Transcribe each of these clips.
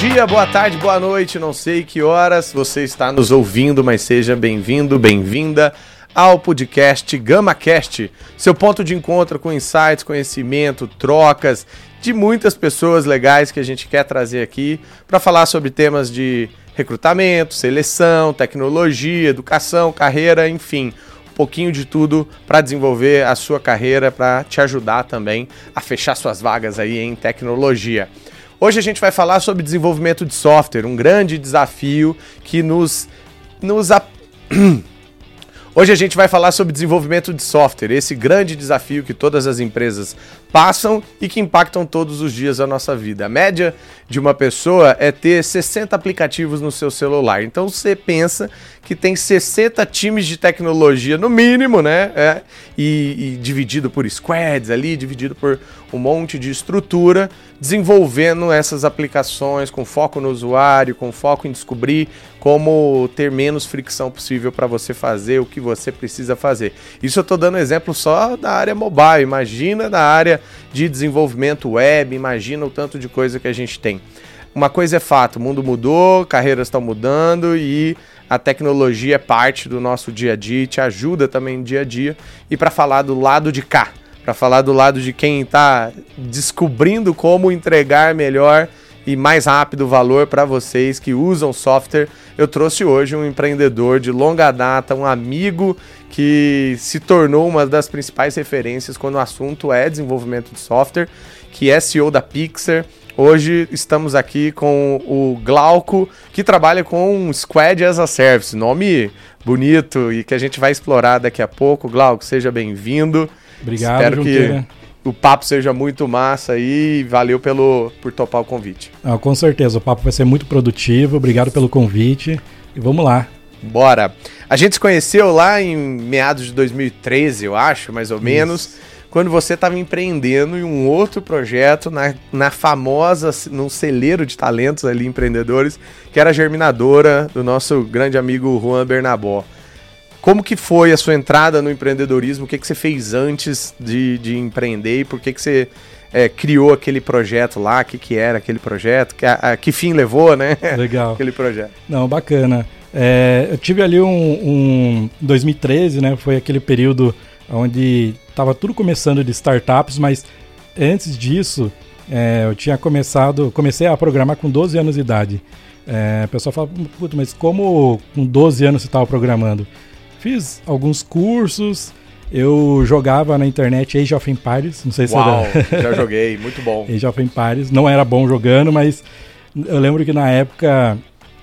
dia, boa tarde, boa noite, não sei que horas você está nos ouvindo, mas seja bem-vindo, bem-vinda ao podcast GamaCast, seu ponto de encontro com insights, conhecimento, trocas de muitas pessoas legais que a gente quer trazer aqui para falar sobre temas de recrutamento, seleção, tecnologia, educação, carreira, enfim, um pouquinho de tudo para desenvolver a sua carreira, para te ajudar também a fechar suas vagas aí em tecnologia. Hoje a gente vai falar sobre desenvolvimento de software, um grande desafio que nos, nos Hoje a gente vai falar sobre desenvolvimento de software, esse grande desafio que todas as empresas passam e que impactam todos os dias a nossa vida. A média de uma pessoa é ter 60 aplicativos no seu celular. Então você pensa que tem 60 times de tecnologia, no mínimo, né? É, e, e dividido por squads ali, dividido por um monte de estrutura, desenvolvendo essas aplicações com foco no usuário, com foco em descobrir como ter menos fricção possível para você fazer o que você precisa fazer. Isso eu estou dando exemplo só da área mobile. Imagina da área de desenvolvimento web, imagina o tanto de coisa que a gente tem. Uma coisa é fato, o mundo mudou, carreiras estão mudando e a tecnologia é parte do nosso dia a dia te ajuda também no dia a dia. E para falar do lado de cá, para falar do lado de quem está descobrindo como entregar melhor e mais rápido valor para vocês que usam software, eu trouxe hoje um empreendedor de longa data, um amigo que se tornou uma das principais referências quando o assunto é desenvolvimento de software, que é CEO da Pixar. Hoje estamos aqui com o Glauco, que trabalha com Squad as a Service, nome bonito e que a gente vai explorar daqui a pouco. Glauco, seja bem-vindo. Obrigado, Espero que o papo seja muito massa e valeu pelo, por topar o convite. Ah, com certeza, o papo vai ser muito produtivo. Obrigado pelo convite e vamos lá. Bora! A gente se conheceu lá em meados de 2013, eu acho, mais ou menos, Isso. quando você estava empreendendo em um outro projeto na, na famosa, num celeiro de talentos ali, empreendedores, que era a germinadora do nosso grande amigo Juan Bernabó. Como que foi a sua entrada no empreendedorismo? O que, que você fez antes de, de empreender e por que, que você é, criou aquele projeto lá? O que, que era aquele projeto? Que, a, a, que fim levou, né? Legal. aquele projeto. Não, bacana. É, eu tive ali um, um 2013, né? Foi aquele período onde estava tudo começando de startups, mas antes disso é, eu tinha começado, comecei a programar com 12 anos de idade. É, o pessoal fala, puta, mas como com 12 anos você estava programando? Fiz alguns cursos, eu jogava na internet Age of Empires, não sei se Uau, era... já joguei, muito bom. Age of Empires, não era bom jogando, mas eu lembro que na época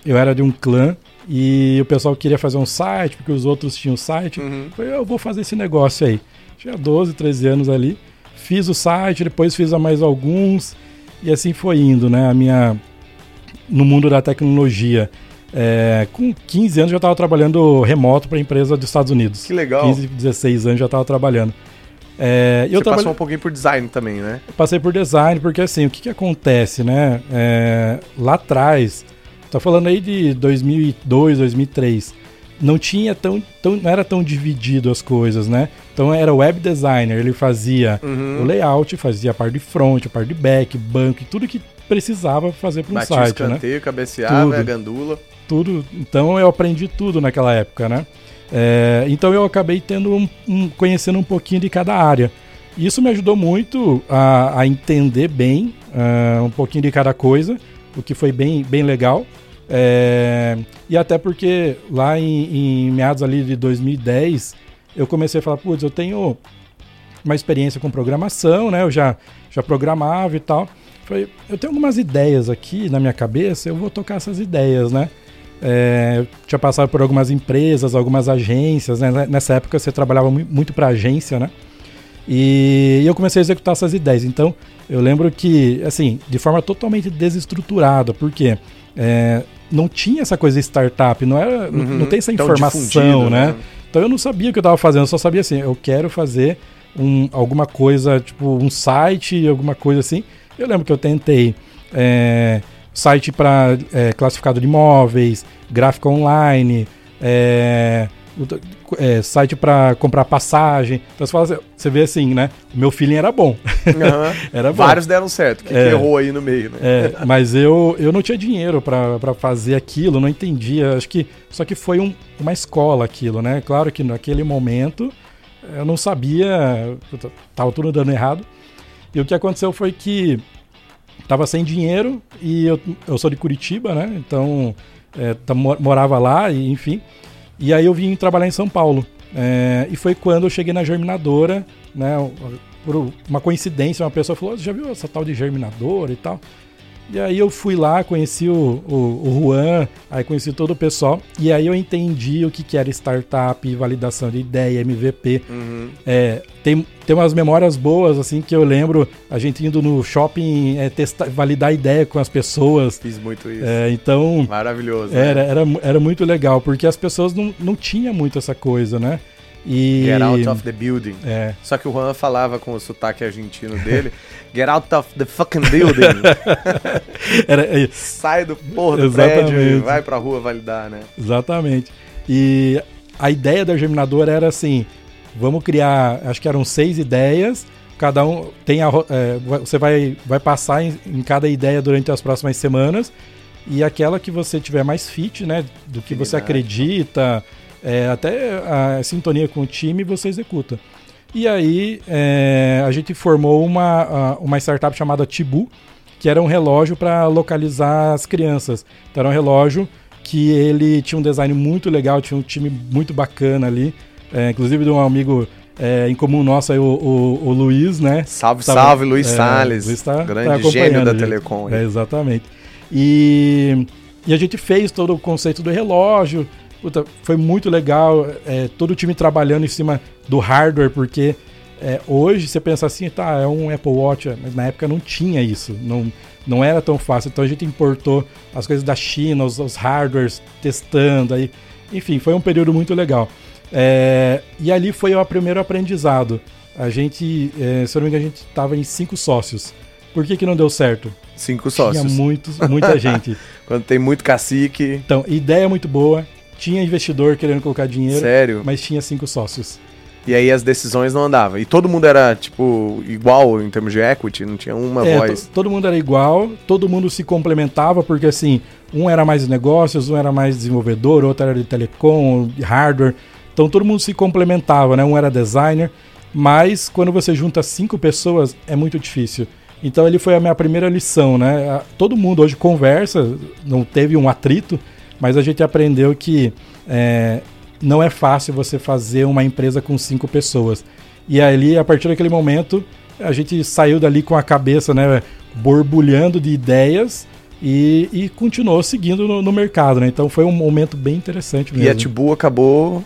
eu era de um clã e o pessoal queria fazer um site, porque os outros tinham site. Uhum. Falei, eu vou fazer esse negócio aí. Tinha 12, 13 anos ali. Fiz o site, depois fiz a mais alguns. E assim foi indo, né? A minha. No mundo da tecnologia. É, com 15 anos já estava trabalhando remoto para empresa dos Estados Unidos. Que legal. 15, 16 anos já estava trabalhando. É, Você passou um pouquinho por design também, né? Passei por design, porque assim, o que, que acontece, né? É, lá atrás, Tô falando aí de 2002, 2003. Não tinha tão, tão, não era tão dividido as coisas, né? Então era web designer, ele fazia uhum. o layout, fazia a parte de front, a parte de back, banco, tudo que precisava fazer para um Batia site, né? escanteio, né? cabeceava, tudo, a gandula. Tudo. Então eu aprendi tudo naquela época, né? É, então eu acabei tendo um, um, conhecendo um pouquinho de cada área. Isso me ajudou muito a, a entender bem uh, um pouquinho de cada coisa o que foi bem, bem legal. É, e até porque lá em, em, meados ali de 2010, eu comecei a falar, putz, eu tenho uma experiência com programação, né? Eu já, já programava e tal. Falei, eu tenho algumas ideias aqui na minha cabeça, eu vou tocar essas ideias, né? É, eu tinha passado por algumas empresas, algumas agências, né? Nessa época você trabalhava muito para agência, né? E eu comecei a executar essas ideias. Então, eu lembro que, assim, de forma totalmente desestruturada, porque é, não tinha essa coisa de startup, não, era, uhum, não, tem essa informação, né? né? Então eu não sabia o que eu estava fazendo, eu só sabia assim, eu quero fazer um, alguma coisa, tipo um site, alguma coisa assim. Eu lembro que eu tentei é, site para é, classificado de imóveis, gráfico online, é, é, site para comprar passagem. Então você, fala, assim, você vê assim, né? O meu feeling era bom. Uhum. era bom. Vários deram certo. que, é, que errou aí no meio, né? É, mas eu, eu não tinha dinheiro para fazer aquilo, não entendia. Acho que só que foi um, uma escola aquilo, né? Claro que naquele momento eu não sabia, tava tudo dando errado. E o que aconteceu foi que tava sem dinheiro e eu, eu sou de Curitiba, né? Então é, morava lá e enfim. E aí eu vim trabalhar em São Paulo. É, e foi quando eu cheguei na germinadora, né? Por uma coincidência, uma pessoa falou: Você já viu essa tal de germinadora e tal? E aí eu fui lá, conheci o, o, o, Juan, aí conheci todo o pessoal, e aí eu entendi o que, que era startup, validação de ideia, MVP. Uhum. É, tem, tem umas memórias boas, assim, que eu lembro a gente indo no shopping é, testar, validar ideia com as pessoas. Fiz muito isso. É, então. Maravilhoso. Era, né? era, era muito legal, porque as pessoas não, não tinham muito essa coisa, né? E... Get out of the building. É. Só que o Juan falava com o sotaque argentino dele: Get out of the fucking building. Era, Sai do porra do Exatamente. prédio e vai pra rua validar, né? Exatamente. E a ideia da Germinadora era assim: vamos criar, acho que eram seis ideias. Cada um tem a, é, você vai, vai passar em, em cada ideia durante as próximas semanas e aquela que você tiver mais fit, né, do que você acredita, é, até a sintonia com o time você executa. E aí é, a gente formou uma, uma startup chamada Tibu, que era um relógio para localizar as crianças. Então era um relógio que ele tinha um design muito legal, tinha um time muito bacana ali, é, inclusive de um amigo é, em comum nosso aí, o, o, o Luiz, né? Salve, Tava, salve, Luiz é, Salles. Luiz tá, grande tá gênio da Telecom. É, exatamente. E, e a gente fez todo o conceito do relógio, Puta, foi muito legal, é, todo o time trabalhando em cima do hardware, porque é, hoje você pensa assim, tá, é um Apple Watch, mas na época não tinha isso, não, não era tão fácil. Então a gente importou as coisas da China, os, os hardwares, testando aí. Enfim, foi um período muito legal. É, e ali foi o primeiro aprendizado. A gente, é, se eu não me engano, a gente estava em cinco sócios. Por que, que não deu certo? Cinco sócios. Tinha muitos, muita gente. Quando tem muito cacique. Então, ideia muito boa, tinha investidor querendo colocar dinheiro. Sério? Mas tinha cinco sócios. E aí as decisões não andavam. E todo mundo era, tipo, igual em termos de equity, não tinha uma é, voz. Todo mundo era igual, todo mundo se complementava, porque assim, um era mais de negócios, um era mais desenvolvedor, outro era de telecom, de hardware. Então todo mundo se complementava, né? Um era designer, mas quando você junta cinco pessoas é muito difícil. Então ele foi a minha primeira lição, né? Todo mundo hoje conversa, não teve um atrito, mas a gente aprendeu que é, não é fácil você fazer uma empresa com cinco pessoas. E ali, a partir daquele momento, a gente saiu dali com a cabeça né, borbulhando de ideias e, e continuou seguindo no, no, mercado. Né? Então foi um momento bem interessante mesmo. E a Tibu acabou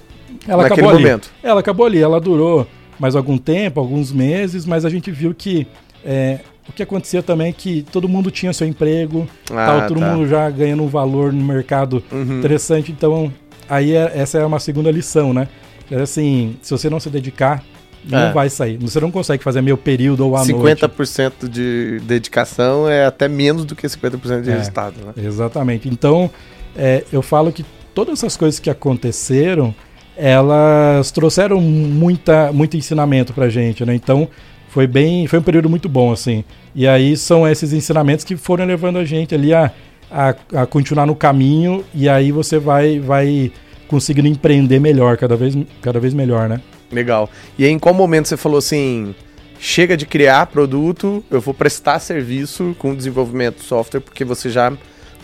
ela naquele acabou momento? Ela acabou ali. Ela durou mais algum tempo, alguns meses, mas a gente viu que é, o que acontecia também é que todo mundo tinha seu emprego, ah, tal, todo tá. mundo já ganhando um valor no mercado uhum. interessante. Então, aí é, essa é uma segunda lição, né? É assim, se você não se dedicar, não é. vai sair. Você não consegue fazer meio período ou à 50% noite. 50% de dedicação é até menos do que 50% de é, resultado, né? Exatamente. Então, é, eu falo que todas essas coisas que aconteceram, elas trouxeram muita, muito ensinamento pra gente, né? Então, foi bem, foi um período muito bom, assim. E aí são esses ensinamentos que foram levando a gente ali a, a, a continuar no caminho e aí você vai, vai conseguindo empreender melhor, cada vez, cada vez melhor, né? Legal. E aí, em qual momento você falou assim, chega de criar produto, eu vou prestar serviço com desenvolvimento de software, porque você já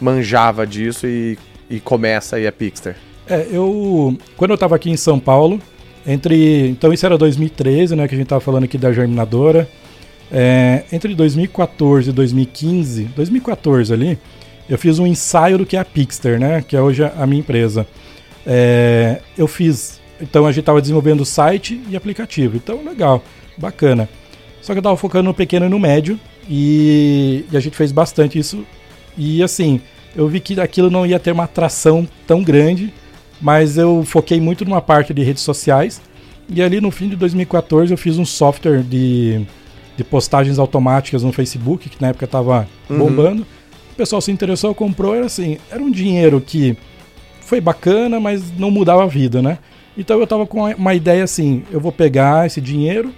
manjava disso e, e começa aí a Pixter? É, eu... Quando eu estava aqui em São Paulo, entre, então isso era 2013, né, que a gente estava falando aqui da germinadora. É, entre 2014 e 2015, 2014 ali, eu fiz um ensaio do que é a Pixter, né, que é hoje a minha empresa. É, eu fiz, então a gente estava desenvolvendo site e aplicativo, então legal. bacana. Só que eu tava focando no pequeno e no médio e, e a gente fez bastante isso. E assim, eu vi que aquilo não ia ter uma atração tão grande, mas eu foquei muito numa parte de redes sociais. E ali no fim de 2014 eu fiz um software de, de postagens automáticas no Facebook, que na época estava uhum. bombando. O pessoal se interessou, comprou, era assim, era um dinheiro que foi bacana, mas não mudava a vida, né? Então eu estava com uma ideia assim, eu vou pegar esse dinheiro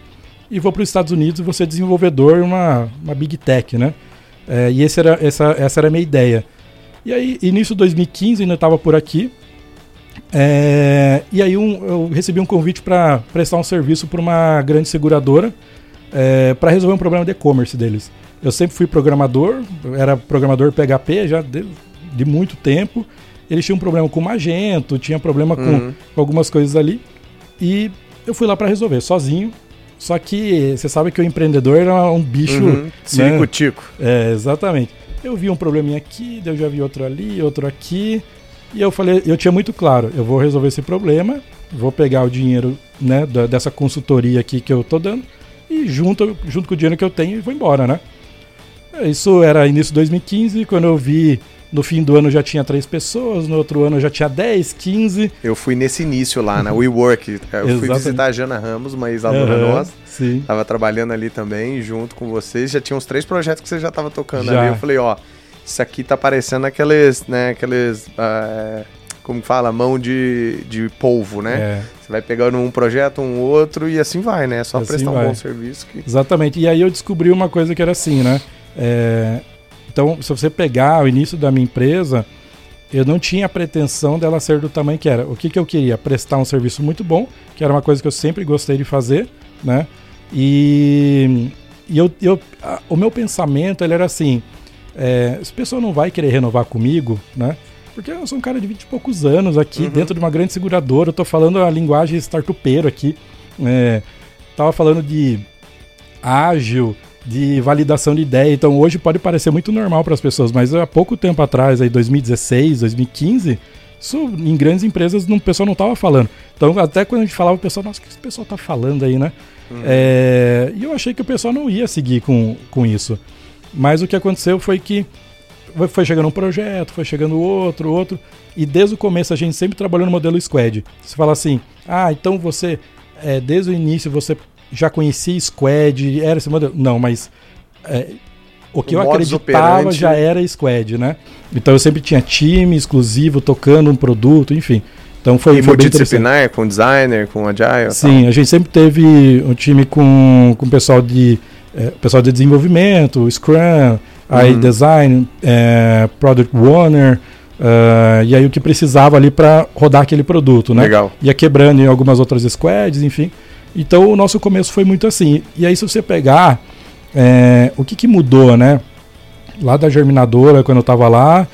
e vou para os Estados Unidos e vou ser desenvolvedor uma, uma big tech, né? É, e esse era, essa, essa era a minha ideia. E aí, início de 2015, ainda estava por aqui. É, e aí um, eu recebi um convite para prestar um serviço para uma grande seguradora é, para resolver um problema de e-commerce deles. Eu sempre fui programador, era programador PHP já de, de muito tempo. Eles tinham um problema com Magento, tinha problema com, uhum. com algumas coisas ali. E eu fui lá para resolver sozinho. Só que você sabe que o empreendedor era um bicho. Uhum, né? tico É, exatamente. Eu vi um probleminha aqui, eu já vi outro ali, outro aqui. E eu falei, eu tinha muito claro, eu vou resolver esse problema, vou pegar o dinheiro né, da, dessa consultoria aqui que eu tô dando e junto, junto com o dinheiro que eu tenho, vou embora, né? Isso era início de 2015, quando eu vi no fim do ano já tinha três pessoas, no outro ano já tinha 10, 15. Eu fui nesse início lá na WeWork. Eu fui visitar a Jana Ramos, uma ex-aluna uhum, nossa. Sim. Tava trabalhando ali também, junto com vocês. Já tinha uns três projetos que você já tava tocando já. ali. Eu falei, ó, isso aqui tá parecendo aqueles, né, aqueles. Uh, como fala, mão de, de polvo, né? É. Você vai pegando um projeto, um outro e assim vai, né? É só assim prestar vai. um bom serviço. Que... Exatamente. E aí eu descobri uma coisa que era assim, né? É, então, se você pegar o início da minha empresa, eu não tinha a pretensão dela ser do tamanho que era. O que, que eu queria? Prestar um serviço muito bom, que era uma coisa que eu sempre gostei de fazer, né? E, e eu, eu, a, o meu pensamento ele era assim: é, essa pessoa não vai querer renovar comigo, né? Porque eu sou um cara de 20 e poucos anos aqui, uhum. dentro de uma grande seguradora, eu tô falando a linguagem startupeiro aqui. É, tava falando de ágil, de validação de ideia. Então hoje pode parecer muito normal para as pessoas, mas há pouco tempo atrás, aí 2016, 2015, isso em grandes empresas não, o pessoal não estava falando. Então até quando a gente falava, o pessoal, nossa, o que esse pessoal está falando aí, né? Uhum. É, e eu achei que o pessoal não ia seguir com, com isso. Mas o que aconteceu foi que foi chegando um projeto, foi chegando outro, outro, e desde o começo a gente sempre trabalhou no modelo Squad. Você fala assim, ah, então você, é, desde o início você já conhecia Squad, era esse modelo. Não, mas é, o que o eu acreditava operante... já era Squad, né? Então eu sempre tinha time exclusivo tocando um produto, enfim. Então foi, e foi multidisciplinar, com designer, com agile? Sim, tal. a gente sempre teve um time com, com pessoal de é, pessoal de desenvolvimento, Scrum, uhum. aí design, é, product owner, uh, e aí o que precisava ali para rodar aquele produto, né? Legal. Ia quebrando em algumas outras squads, enfim. Então o nosso começo foi muito assim. E aí se você pegar é, o que, que mudou, né? Lá da germinadora, quando eu estava lá,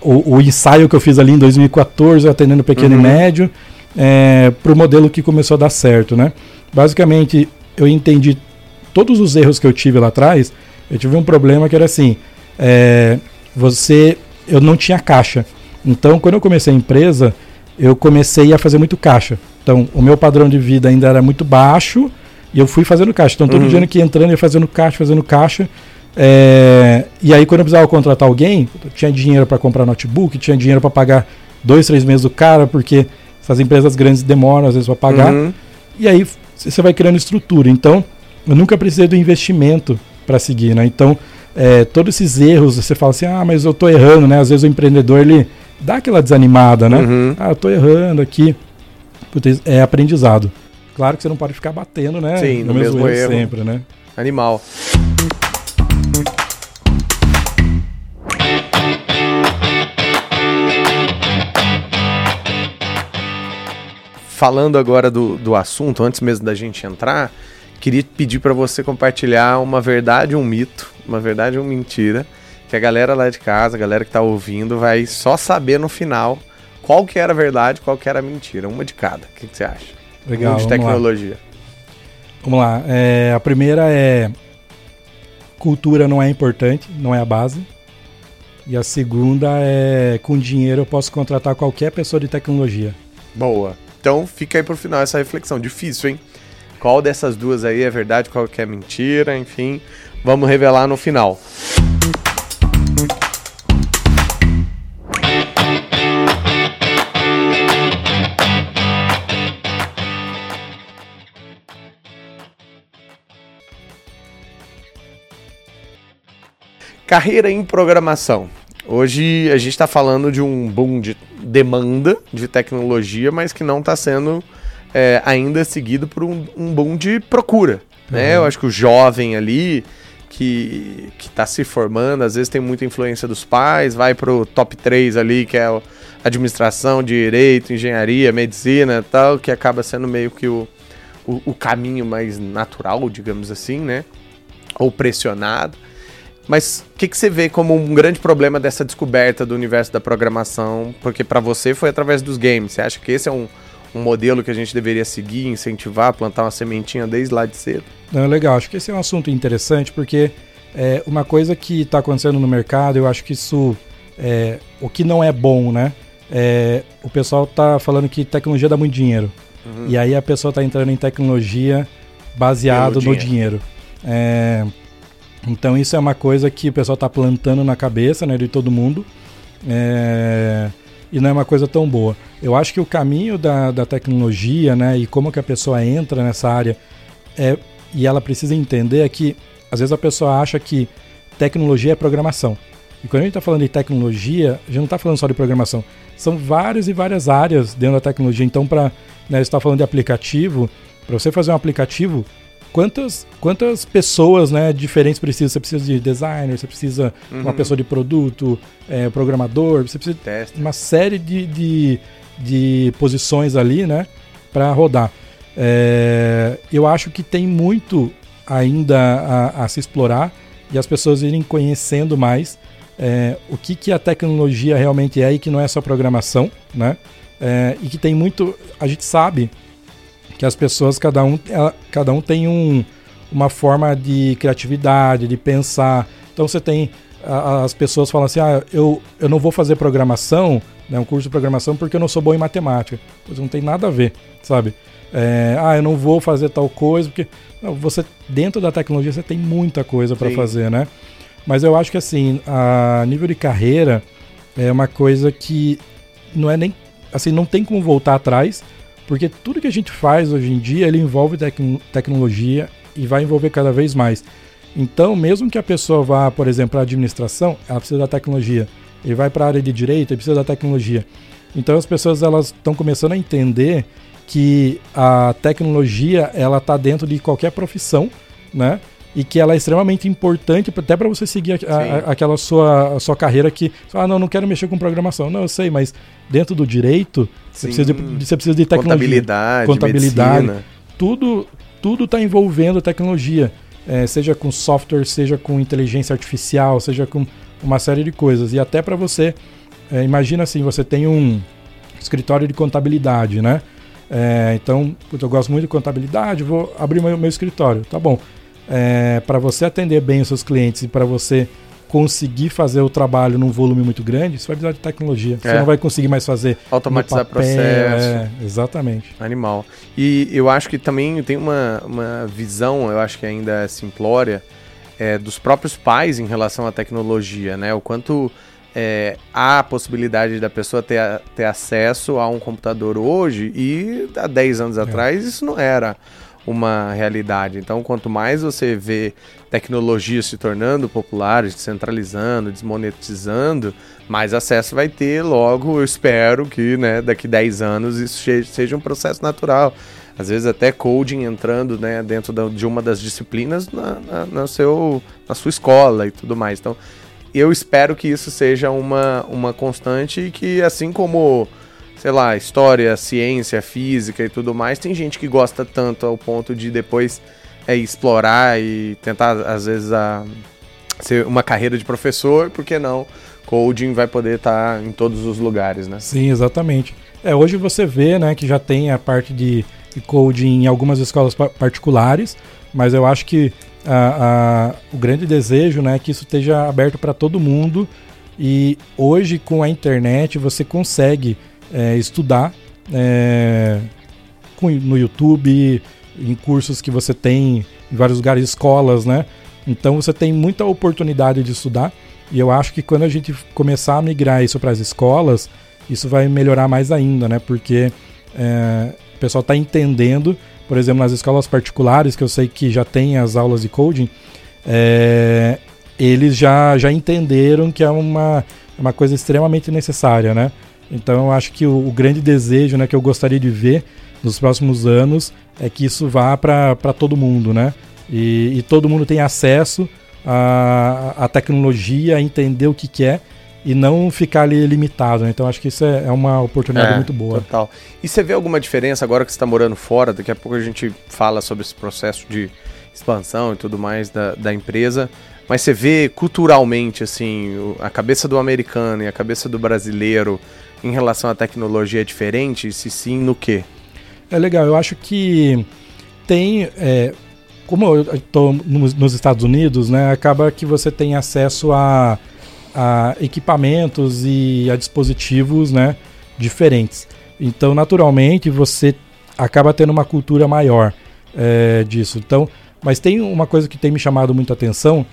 o, o, ensaio que eu fiz ali em 2014, atendendo pequeno uhum. e médio, é, para o modelo que começou a dar certo, né? Basicamente, eu entendi todos os erros que eu tive lá atrás. Eu tive um problema que era assim, é, você, eu não tinha caixa. Então, quando eu comecei a empresa, eu comecei a fazer muito caixa. Então, o meu padrão de vida ainda era muito baixo e eu fui fazendo caixa. Então, todo uhum. dia que entrando, ia fazendo caixa, fazendo caixa. É... E aí, quando eu precisava contratar alguém, tinha dinheiro para comprar notebook, tinha dinheiro para pagar dois, três meses do cara, porque essas empresas grandes demoram às vezes para pagar. Uhum. E aí, você vai criando estrutura. Então, eu nunca precisei do investimento para seguir, né? Então, é, todos esses erros, você fala assim, ah, mas eu estou errando, né? Às vezes o empreendedor, ele dá aquela desanimada, né? Uhum. Ah, eu estou errando aqui é aprendizado. Claro que você não pode ficar batendo, né? Sim, no, no mesmo, mesmo erro. sempre, né? Animal. Falando agora do, do assunto, antes mesmo da gente entrar, queria pedir para você compartilhar uma verdade um mito, uma verdade uma mentira, que a galera lá de casa, a galera que tá ouvindo, vai só saber no final qual que era a verdade, qual que era a mentira. Uma de cada. O que, que você acha? Legal. Um de tecnologia. Lá. Vamos lá. É, a primeira é cultura não é importante, não é a base. E a segunda é com dinheiro eu posso contratar qualquer pessoa de tecnologia. Boa. Então fica aí pro final essa reflexão. Difícil, hein? Qual dessas duas aí é verdade, qual que é mentira, enfim, vamos revelar no final. Carreira em programação. Hoje a gente está falando de um boom de demanda de tecnologia, mas que não está sendo é, ainda seguido por um, um boom de procura. Né? Eu acho que o jovem ali que está se formando, às vezes tem muita influência dos pais, vai para o top 3 ali, que é administração, direito, engenharia, medicina e tal, que acaba sendo meio que o, o, o caminho mais natural, digamos assim, né? Ou pressionado. Mas o que, que você vê como um grande problema dessa descoberta do universo da programação? Porque para você foi através dos games. Você acha que esse é um, um modelo que a gente deveria seguir, incentivar, plantar uma sementinha desde lá de cedo? Não, legal. Acho que esse é um assunto interessante porque é uma coisa que está acontecendo no mercado, eu acho que isso é o que não é bom, né? É, o pessoal está falando que tecnologia dá muito dinheiro. Uhum. E aí a pessoa está entrando em tecnologia baseado no dinheiro. dinheiro. É, então isso é uma coisa que o pessoal está plantando na cabeça né, de todo mundo é, e não é uma coisa tão boa. Eu acho que o caminho da, da tecnologia né, e como que a pessoa entra nessa área é, e ela precisa entender é que às vezes a pessoa acha que tecnologia é programação. E quando a gente está falando de tecnologia, a gente não está falando só de programação. São várias e várias áreas dentro da tecnologia. Então, para né, está falando de aplicativo, para você fazer um aplicativo, quantas, quantas pessoas né, diferentes precisa? Você precisa de designer, você precisa de uhum. uma pessoa de produto, é, programador, você precisa de uma série de, de, de posições ali né, para rodar. É, eu acho que tem muito ainda a, a, se explorar e as pessoas irem conhecendo mais é, o que, que a tecnologia realmente é e que não é só programação, né? É, e que tem muito. A gente sabe que as pessoas, cada um, ela, cada um tem um, uma forma de criatividade, de pensar. Então você tem. A, as pessoas falam assim: ah, eu, eu não vou fazer programação, né, um curso de programação, porque eu não sou bom em matemática. Pois não tem nada a ver, sabe? É, ah, eu não vou fazer tal coisa, porque não, você, dentro da tecnologia, você tem muita coisa para fazer, né? Mas eu acho que assim, a nível de carreira é uma coisa que não é nem assim, não tem como voltar atrás porque tudo que a gente faz hoje em dia, ele envolve tec tecnologia e vai envolver cada vez mais. Então, mesmo que a pessoa vá, por exemplo, para administração, ela precisa da tecnologia. Ele vai para a área de direito, ele precisa da tecnologia. Então, as pessoas elas estão começando a entender que a tecnologia ela está dentro de qualquer profissão, né? E que ela é extremamente importante até para você seguir a, a, aquela sua, sua carreira que, ah, não, não quero mexer com programação. Não, eu sei, mas dentro do direito, você precisa, de, você precisa de tecnologia. Contabilidade, contabilidade medicina. Tudo tudo está envolvendo tecnologia, é, seja com software, seja com inteligência artificial, seja com uma série de coisas. E até para você, é, imagina assim, você tem um escritório de contabilidade, né? É, então, eu gosto muito de contabilidade, vou abrir meu, meu escritório. Tá bom é, para você atender bem os seus clientes e para você conseguir fazer o trabalho num volume muito grande, você vai precisar de tecnologia. É. Você não vai conseguir mais fazer automatizar papel, processo. É, exatamente. Animal. E eu acho que também tem uma, uma visão, eu acho que ainda é simplória, é, dos próprios pais em relação à tecnologia, né? O quanto é, há a possibilidade da pessoa ter, ter acesso a um computador hoje e há 10 anos é. atrás isso não era uma realidade. Então, quanto mais você vê tecnologia se tornando populares, descentralizando, desmonetizando, mais acesso vai ter. Logo, eu espero que né, daqui 10 anos isso seja um processo natural. Às vezes até coding entrando né, dentro de uma das disciplinas na, na, na, seu, na sua escola e tudo mais. Então, eu espero que isso seja uma, uma constante e que, assim como sei lá, história, ciência, física e tudo mais, tem gente que gosta tanto ao ponto de depois é, explorar e tentar, às vezes, a, ser uma carreira de professor, por que não? Coding vai poder estar tá em todos os lugares, né? Sim, exatamente. É, hoje você vê, né, que já tem a parte de, coding em algumas escolas particulares, mas eu acho que a, a, o grande desejo, né, é que isso esteja aberto para todo mundo e hoje com a internet você consegue é, estudar é, com, no YouTube, em cursos que você tem em vários lugares, escolas, né? Então você tem muita oportunidade de estudar. E eu acho que quando a gente começar a migrar isso para as escolas, isso vai melhorar mais ainda, né? Porque é, o pessoal está entendendo, por exemplo, nas escolas particulares, que eu sei que já tem as aulas de coding, é, eles já, já entenderam que é uma, uma coisa extremamente necessária, né? Então eu acho que o, o grande desejo né, que eu gostaria de ver nos próximos anos é que isso vá para todo mundo, né? E, e, todo mundo tem acesso à, à tecnologia, a entender o que, que é e não ficar ali limitado. Né? Então acho que isso é, é uma oportunidade é, muito boa. Total. E você vê alguma diferença agora que você está morando fora? Daqui a pouco a gente fala sobre esse processo de expansão e tudo mais da, da empresa. Mas você vê culturalmente, assim, a cabeça do americano e a cabeça do brasileiro em relação à tecnologia é diferente? Se sim, no quê? É legal, eu acho que tem. É, como eu estou nos Estados Unidos, né, acaba que você tem acesso a, a equipamentos e a dispositivos né, diferentes. Então, naturalmente, você acaba tendo uma cultura maior é, disso. Então, mas tem uma coisa que tem me chamado muita atenção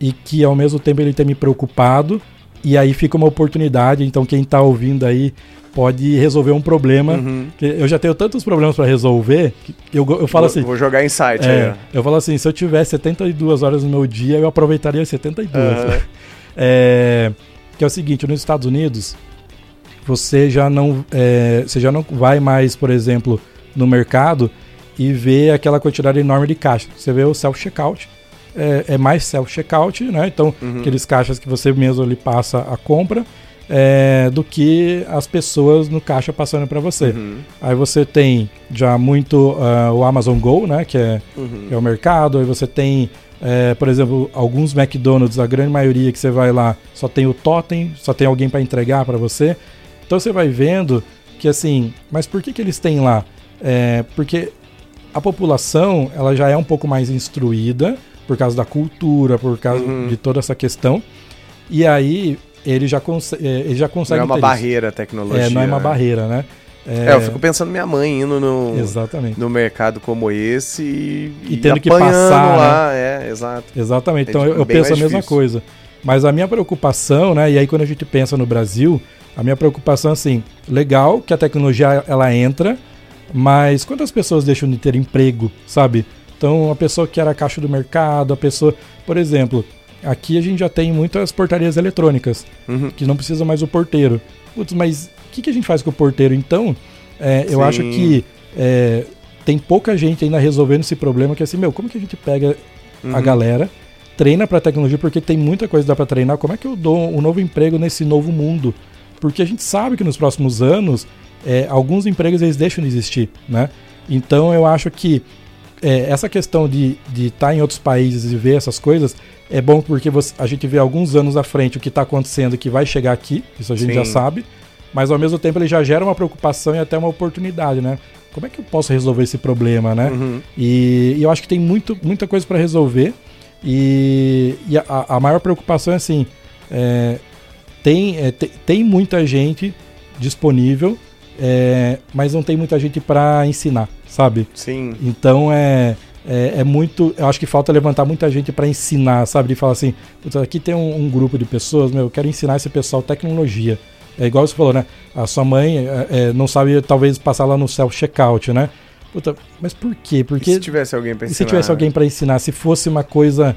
e que ao mesmo tempo ele tem me preocupado e aí fica uma oportunidade. Então, quem está ouvindo aí pode resolver um problema. Uhum. eu já tenho tantos problemas para resolver que eu, eu falo vou, assim. Vou jogar insight é, aí. Eu falo assim: se eu tivesse 72 horas no meu dia, eu aproveitaria 72. Uhum. É, que é o seguinte: nos Estados Unidos, você já não, é, você já não vai mais, por exemplo, no mercado e ver aquela quantidade enorme de caixas. Você vê o self-checkout. É, é, mais self-checkout, né? Então, uhum. aqueles caixas que você mesmo ali passa a compra é, do que as pessoas no caixa passando para você. Uhum. Aí você tem já muito uh, o Amazon Go, né, que é, uhum. que é o mercado. Aí você tem, é, por exemplo, alguns McDonald's, a grande maioria que você vai lá só tem o totem, só tem alguém para entregar para você. Então você vai vendo que assim, mas por que, que eles têm lá? É, porque a população ela já é um pouco mais instruída por causa da cultura, por causa uhum. de toda essa questão. E aí ele já, cons é, ele já consegue. Não é uma barreira a tecnologia. É, não é uma né? barreira, né? É... é, eu fico pensando minha mãe indo no, Exatamente. no mercado como esse e, e tendo que passar lá. Né? É, exato. Exatamente. É então eu, eu penso a mesma difícil. coisa. Mas a minha preocupação, né? E aí quando a gente pensa no Brasil, a minha preocupação é assim, legal que a tecnologia ela entra, mas quantas pessoas deixam de ter emprego, sabe? Então a pessoa que era caixa do mercado, a pessoa, por exemplo, Aqui a gente já tem muitas portarias eletrônicas, uhum. que não precisa mais o porteiro. Putz, mas o que, que, a gente faz com o porteiro? Então, é, eu acho que é, tem pouca gente ainda resolvendo esse problema, que é assim, meu, como que a gente pega uhum. a galera, treina para tecnologia, porque tem muita coisa que dá para treinar, como é que eu dou um novo emprego nesse novo mundo? Porque a gente sabe que nos próximos anos, é, alguns empregos eles deixam de existir, né? Então eu acho que é, essa questão de estar tá em outros países e ver essas coisas é bom porque você, a gente vê alguns anos à frente o que está acontecendo que vai chegar aqui, isso a gente Sim. já sabe, mas ao mesmo tempo ele já gera uma preocupação e até uma oportunidade, né? Como é que eu posso resolver esse problema, né? Uhum. E, e, eu acho que tem muito, muita coisa para resolver e, e a, a, maior preocupação é assim, é, tem, é, tem muita gente disponível, é, mas não tem muita gente para ensinar, sabe? Sim. Então é, é, é, muito. Eu acho que falta levantar muita gente para ensinar, sabe? De falar assim, aqui tem um, um, grupo de pessoas, meu, eu quero ensinar esse pessoal tecnologia. É igual você falou, né? A sua mãe é, é não sabe, talvez, passar lá no self-checkout, né? Puta, mas por quê? Porque. E se tivesse alguém para ensinar? se tivesse alguém para ensinar, se fosse uma coisa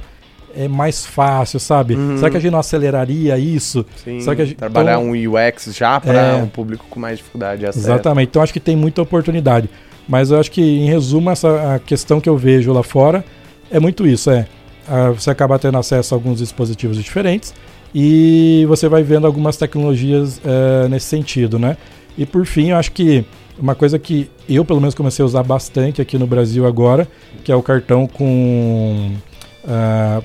é mais fácil, sabe? Uhum. Será que a gente não aceleraria isso? Sim, Será que a gente, trabalhar então, um UX já para é, um público com mais dificuldade. Exatamente. Então acho que tem muita oportunidade. Mas eu acho que, em resumo, essa a questão que eu vejo lá fora é muito isso: é a, você acaba tendo acesso a alguns dispositivos diferentes e você vai vendo algumas tecnologias é, nesse sentido, né? E por fim, eu acho que uma coisa que eu, pelo menos, comecei a usar bastante aqui no Brasil agora, que é o cartão com. Uh,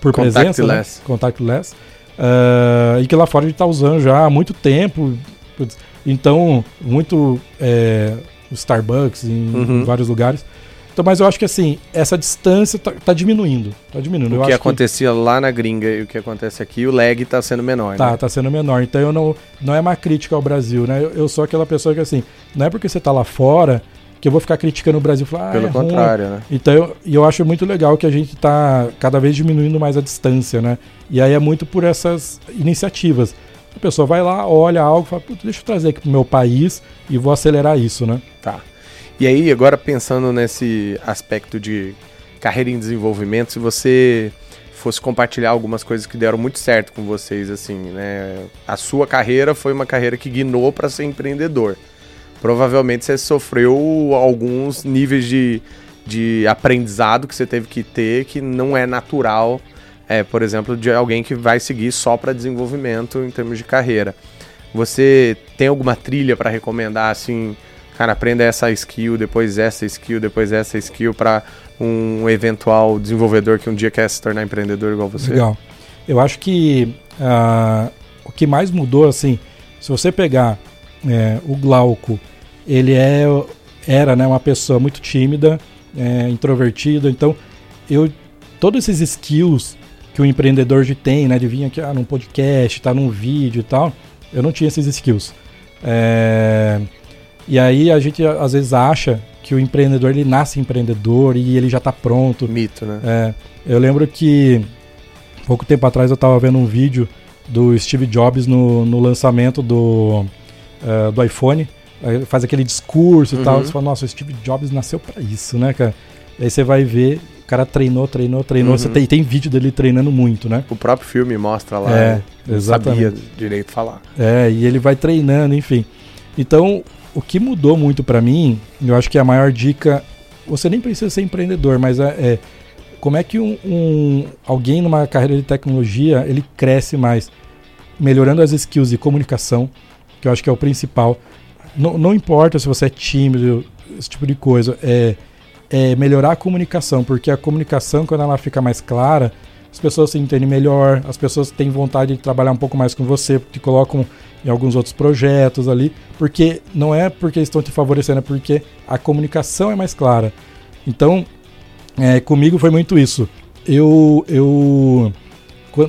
por presença, né? contactless, uh, e que lá fora a gente está usando já há muito tempo. Então, muito é, Starbucks, em uhum. vários lugares. Então, mas eu acho que assim, essa distância tá, tá diminuindo. Tá diminuindo. O eu que acontecia que... lá na gringa e o que acontece aqui, o lag tá sendo menor. Tá, né? tá sendo menor. Então eu não, não é uma crítica ao Brasil, né? Eu, eu sou aquela pessoa que assim, não é porque você tá lá fora que eu vou ficar criticando o Brasil. Falar, ah, Pelo é contrário, ruim. né? Então, eu, e eu acho muito legal que a gente está cada vez diminuindo mais a distância, né? E aí é muito por essas iniciativas. A pessoa vai lá, olha algo, fala, deixa eu trazer aqui pro meu país e vou acelerar isso, né? Tá. E aí, agora pensando nesse aspecto de carreira em desenvolvimento, se você fosse compartilhar algumas coisas que deram muito certo com vocês, assim, né? A sua carreira foi uma carreira que guinou para ser empreendedor. Provavelmente você sofreu alguns níveis de, de aprendizado que você teve que ter que não é natural, é, por exemplo, de alguém que vai seguir só para desenvolvimento em termos de carreira. Você tem alguma trilha para recomendar, assim, cara, aprenda essa skill, depois essa skill, depois essa skill para um eventual desenvolvedor que um dia quer se tornar empreendedor igual você? Legal. Eu acho que uh, o que mais mudou, assim, se você pegar é, o Glauco, ele é, era né, uma pessoa muito tímida, é, introvertida, então eu todos esses skills que o empreendedor de tem, né, de vir aqui ah, num podcast, tá num vídeo e tal, eu não tinha esses skills. É, e aí a gente às vezes acha que o empreendedor ele nasce empreendedor e ele já está pronto. Mito, né? É, eu lembro que pouco tempo atrás eu estava vendo um vídeo do Steve Jobs no, no lançamento do, uh, do iPhone. Ele faz aquele discurso uhum. e tal. Você fala, nossa, o Steve Jobs nasceu para isso, né, cara? E aí você vai ver, cara treinou, treinou, treinou. Uhum. Você tem, tem vídeo dele treinando muito, né? O próprio filme mostra lá. É, exatamente. sabia direito falar. É, e ele vai treinando, enfim. Então, o que mudou muito para mim, eu acho que a maior dica, você nem precisa ser empreendedor, mas é, é como é que um, um, alguém numa carreira de tecnologia ele cresce mais, melhorando as skills de comunicação, que eu acho que é o principal. Não, não importa se você é tímido, esse tipo de coisa, é, é melhorar a comunicação, porque a comunicação quando ela fica mais clara, as pessoas se entendem melhor, as pessoas têm vontade de trabalhar um pouco mais com você, te colocam em alguns outros projetos ali, porque não é porque estão te favorecendo, é porque a comunicação é mais clara. Então, é, comigo foi muito isso. Eu, eu,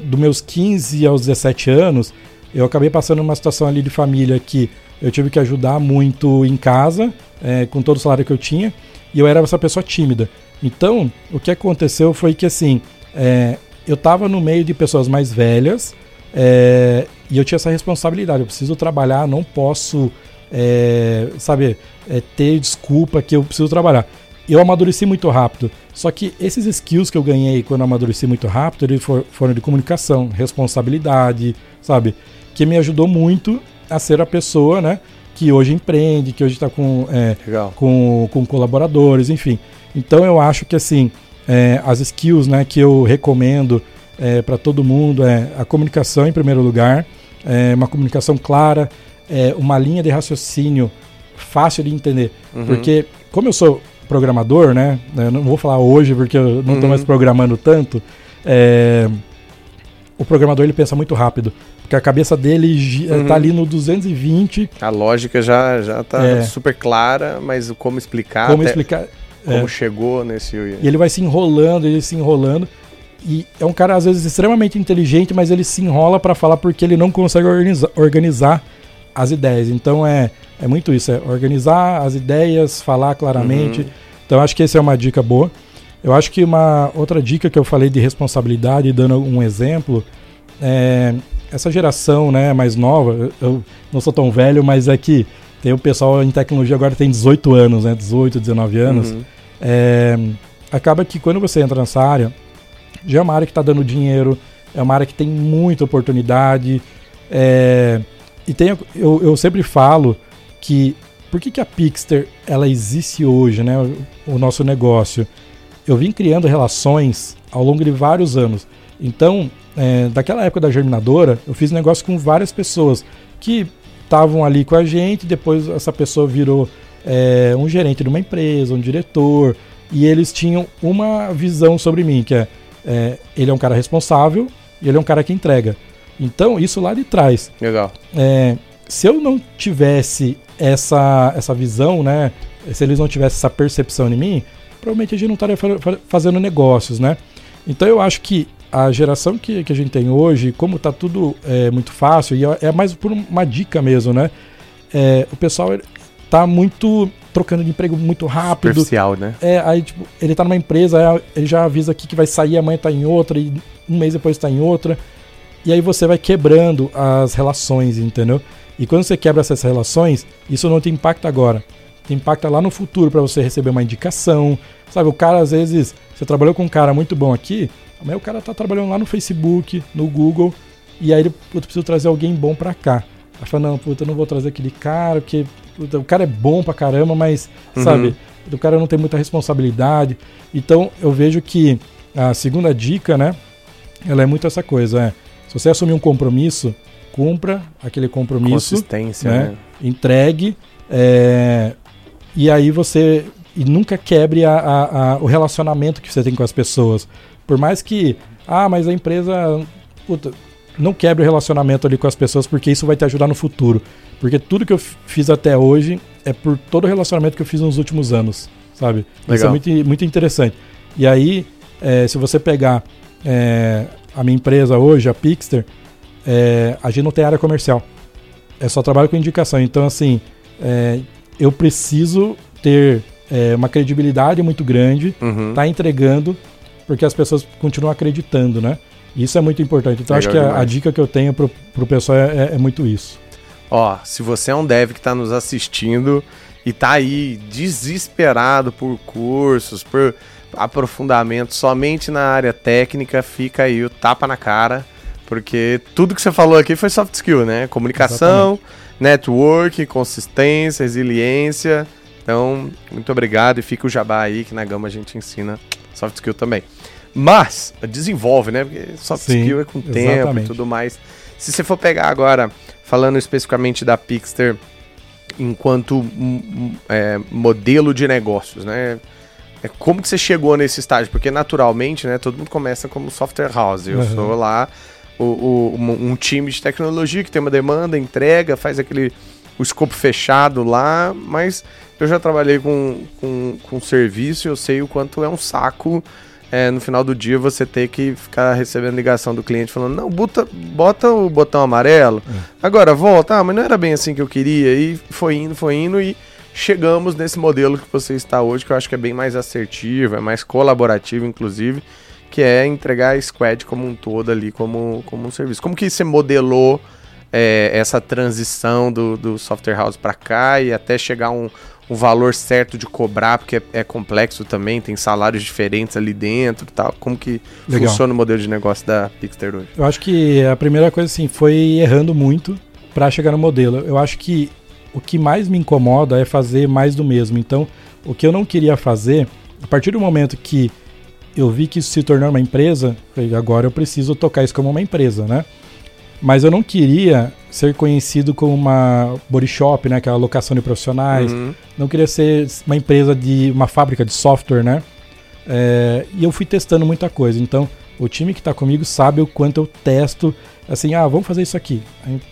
dos meus 15 aos 17 anos, eu acabei passando uma situação ali de família que eu tive que ajudar muito em casa, é, com todo o salário que eu tinha, e eu era essa pessoa tímida. Então, o que aconteceu foi que, assim, é, eu estava no meio de pessoas mais velhas é, e eu tinha essa responsabilidade. Eu preciso trabalhar, não posso, é, sabe, é, ter desculpa que eu preciso trabalhar. Eu amadureci muito rápido. Só que esses skills que eu ganhei quando eu amadureci muito rápido, eles foram de comunicação, responsabilidade, sabe? Que me ajudou muito a ser a pessoa, né? Que hoje empreende, que hoje está com, é, com, com colaboradores, enfim. Então eu acho que assim, é, as skills né, que eu recomendo é, para todo mundo é a comunicação em primeiro lugar, é uma comunicação clara, é uma linha de raciocínio fácil de entender. Uhum. Porque, como eu sou programador, né? Não vou falar hoje porque eu não estou uhum. mais programando tanto. É, o programador ele pensa muito rápido. Porque a cabeça dele está uhum. ali no 220. A lógica já já está é. super clara, mas como explicar? Como explicar? Como é. chegou nesse. E ele vai se enrolando, ele se enrolando. E é um cara, às vezes, extremamente inteligente, mas ele se enrola para falar porque ele não consegue organiza organizar as ideias. Então é, é muito isso: é organizar as ideias, falar claramente. Uhum. Então acho que essa é uma dica boa. Eu acho que uma outra dica que eu falei de responsabilidade, dando um exemplo, é essa geração né, mais nova. Eu não sou tão velho, mas é que tem o pessoal em tecnologia agora tem 18 anos, né? 18, 19 anos. Uhum. É, acaba que quando você entra nessa área, já é uma área que está dando dinheiro, é uma área que tem muita oportunidade. É, e tem, eu, eu sempre falo que por que, que a Pixter ela existe hoje, né? O, o nosso negócio. Eu vim criando relações ao longo de vários anos. Então, é, daquela época da germinadora, eu fiz negócio com várias pessoas que estavam ali com a gente, depois essa pessoa virou é, um gerente de uma empresa, um diretor, e eles tinham uma visão sobre mim, que é, é, ele é um cara responsável e ele é um cara que entrega. Então, isso lá de trás. Legal. É, se eu não tivesse essa, essa visão, né? Se eles não tivessem essa percepção em mim, provavelmente a gente não estaria fazendo negócios, né? Então eu acho que a geração que, que a gente tem hoje, como está tudo é, muito fácil, e é, é mais por uma dica mesmo, né? É, o pessoal tá muito trocando de emprego muito rápido. Superficial, né? É, aí, tipo, ele tá numa empresa, aí ele já avisa aqui que vai sair, amanhã tá em outra, e um mês depois tá em outra. E aí você vai quebrando as relações, entendeu? E quando você quebra essas relações, isso não te impacta agora. Impacta lá no futuro para você receber uma indicação. Sabe, o cara às vezes, você trabalhou com um cara muito bom aqui, amanhã o cara tá trabalhando lá no Facebook, no Google, e aí ele, puta, preciso trazer alguém bom pra cá. Aí fala, não, puta, eu não vou trazer aquele cara, porque puta, o cara é bom pra caramba, mas, Uhum. sabe, o cara não tem muita responsabilidade. Então, eu vejo que a segunda dica, né, ela é muito essa coisa, é, se você assumir um compromisso, cumpra aquele compromisso, Consistência, né? né? entregue, é, e aí você e nunca quebre a- a- a- o relacionamento que você tem com as pessoas. Por mais que, ah, mas a empresa, puta, não quebre o relacionamento ali com as pessoas, porque isso vai te ajudar no futuro. Porque tudo que eu fiz até hoje é por todo o relacionamento que eu fiz nos últimos anos, sabe? Isso é Legal. muito, muito interessante. E aí, é, se você pegar é, a minha empresa hoje, a Pixter, é, a gente não tem área comercial. É só trabalho com indicação. Então, assim, é, eu preciso ter é, uma credibilidade muito grande, Uhum. tá entregando, porque as pessoas continuam acreditando, né? Isso é muito importante. Então, acho que a, a dica que eu tenho pro, pro pessoal é, é muito isso. Ó, se você é um dev que tá nos assistindo e tá aí desesperado por cursos, por aprofundamento somente na área técnica, fica aí o tapa na cara, porque tudo que você falou aqui foi soft skill, né? Comunicação, network, consistência, resiliência. Então, muito obrigado e fica o jabá aí que na Gama a gente ensina soft skill também. Mas, desenvolve, né? Porque soft Sim, skill é com tempo e exatamente. tudo mais. Se você for pegar agora, falando especificamente da Pixter, enquanto hum, hum, é, modelo de negócios, né? É, como que você chegou nesse estágio? Porque naturalmente, né, todo mundo começa como software house. Eu Uhum. sou lá o, o- um, time de tecnologia que tem uma demanda, entrega, faz aquele o escopo fechado lá, mas eu já trabalhei com, com, com serviço e eu sei o quanto é um saco é, no final do dia você ter que ficar recebendo ligação do cliente falando, não, bota, bota o botão amarelo, agora volta, ah, mas não era bem assim que eu queria, e foi indo, foi indo, e chegamos nesse modelo que você está hoje, que eu acho que é bem mais assertivo, é mais colaborativo, inclusive, que é entregar a squad como um todo ali, como, como um serviço. Como que você modelou é, essa transição do, do software house para cá e até chegar um, um valor certo de cobrar, porque é, é complexo também, tem salários diferentes ali dentro e tal. Como que Legal. funciona o modelo de negócio da Pixter hoje? Eu acho que a primeira coisa, assim, foi errando muito para chegar no modelo. Eu acho que o que mais me incomoda é fazer mais do mesmo. Então, o que eu não queria fazer, a partir do momento que eu vi que isso se tornou uma empresa, falei, agora eu preciso tocar isso como uma empresa, né? Mas eu não queria ser conhecido como uma body shop, né? Aquela locação de profissionais. Uhum. Não queria ser uma empresa de uma fábrica de software, né? É, e eu fui testando muita coisa. Então, o time que está comigo sabe o quanto eu testo. Assim, ah, vamos fazer isso aqui.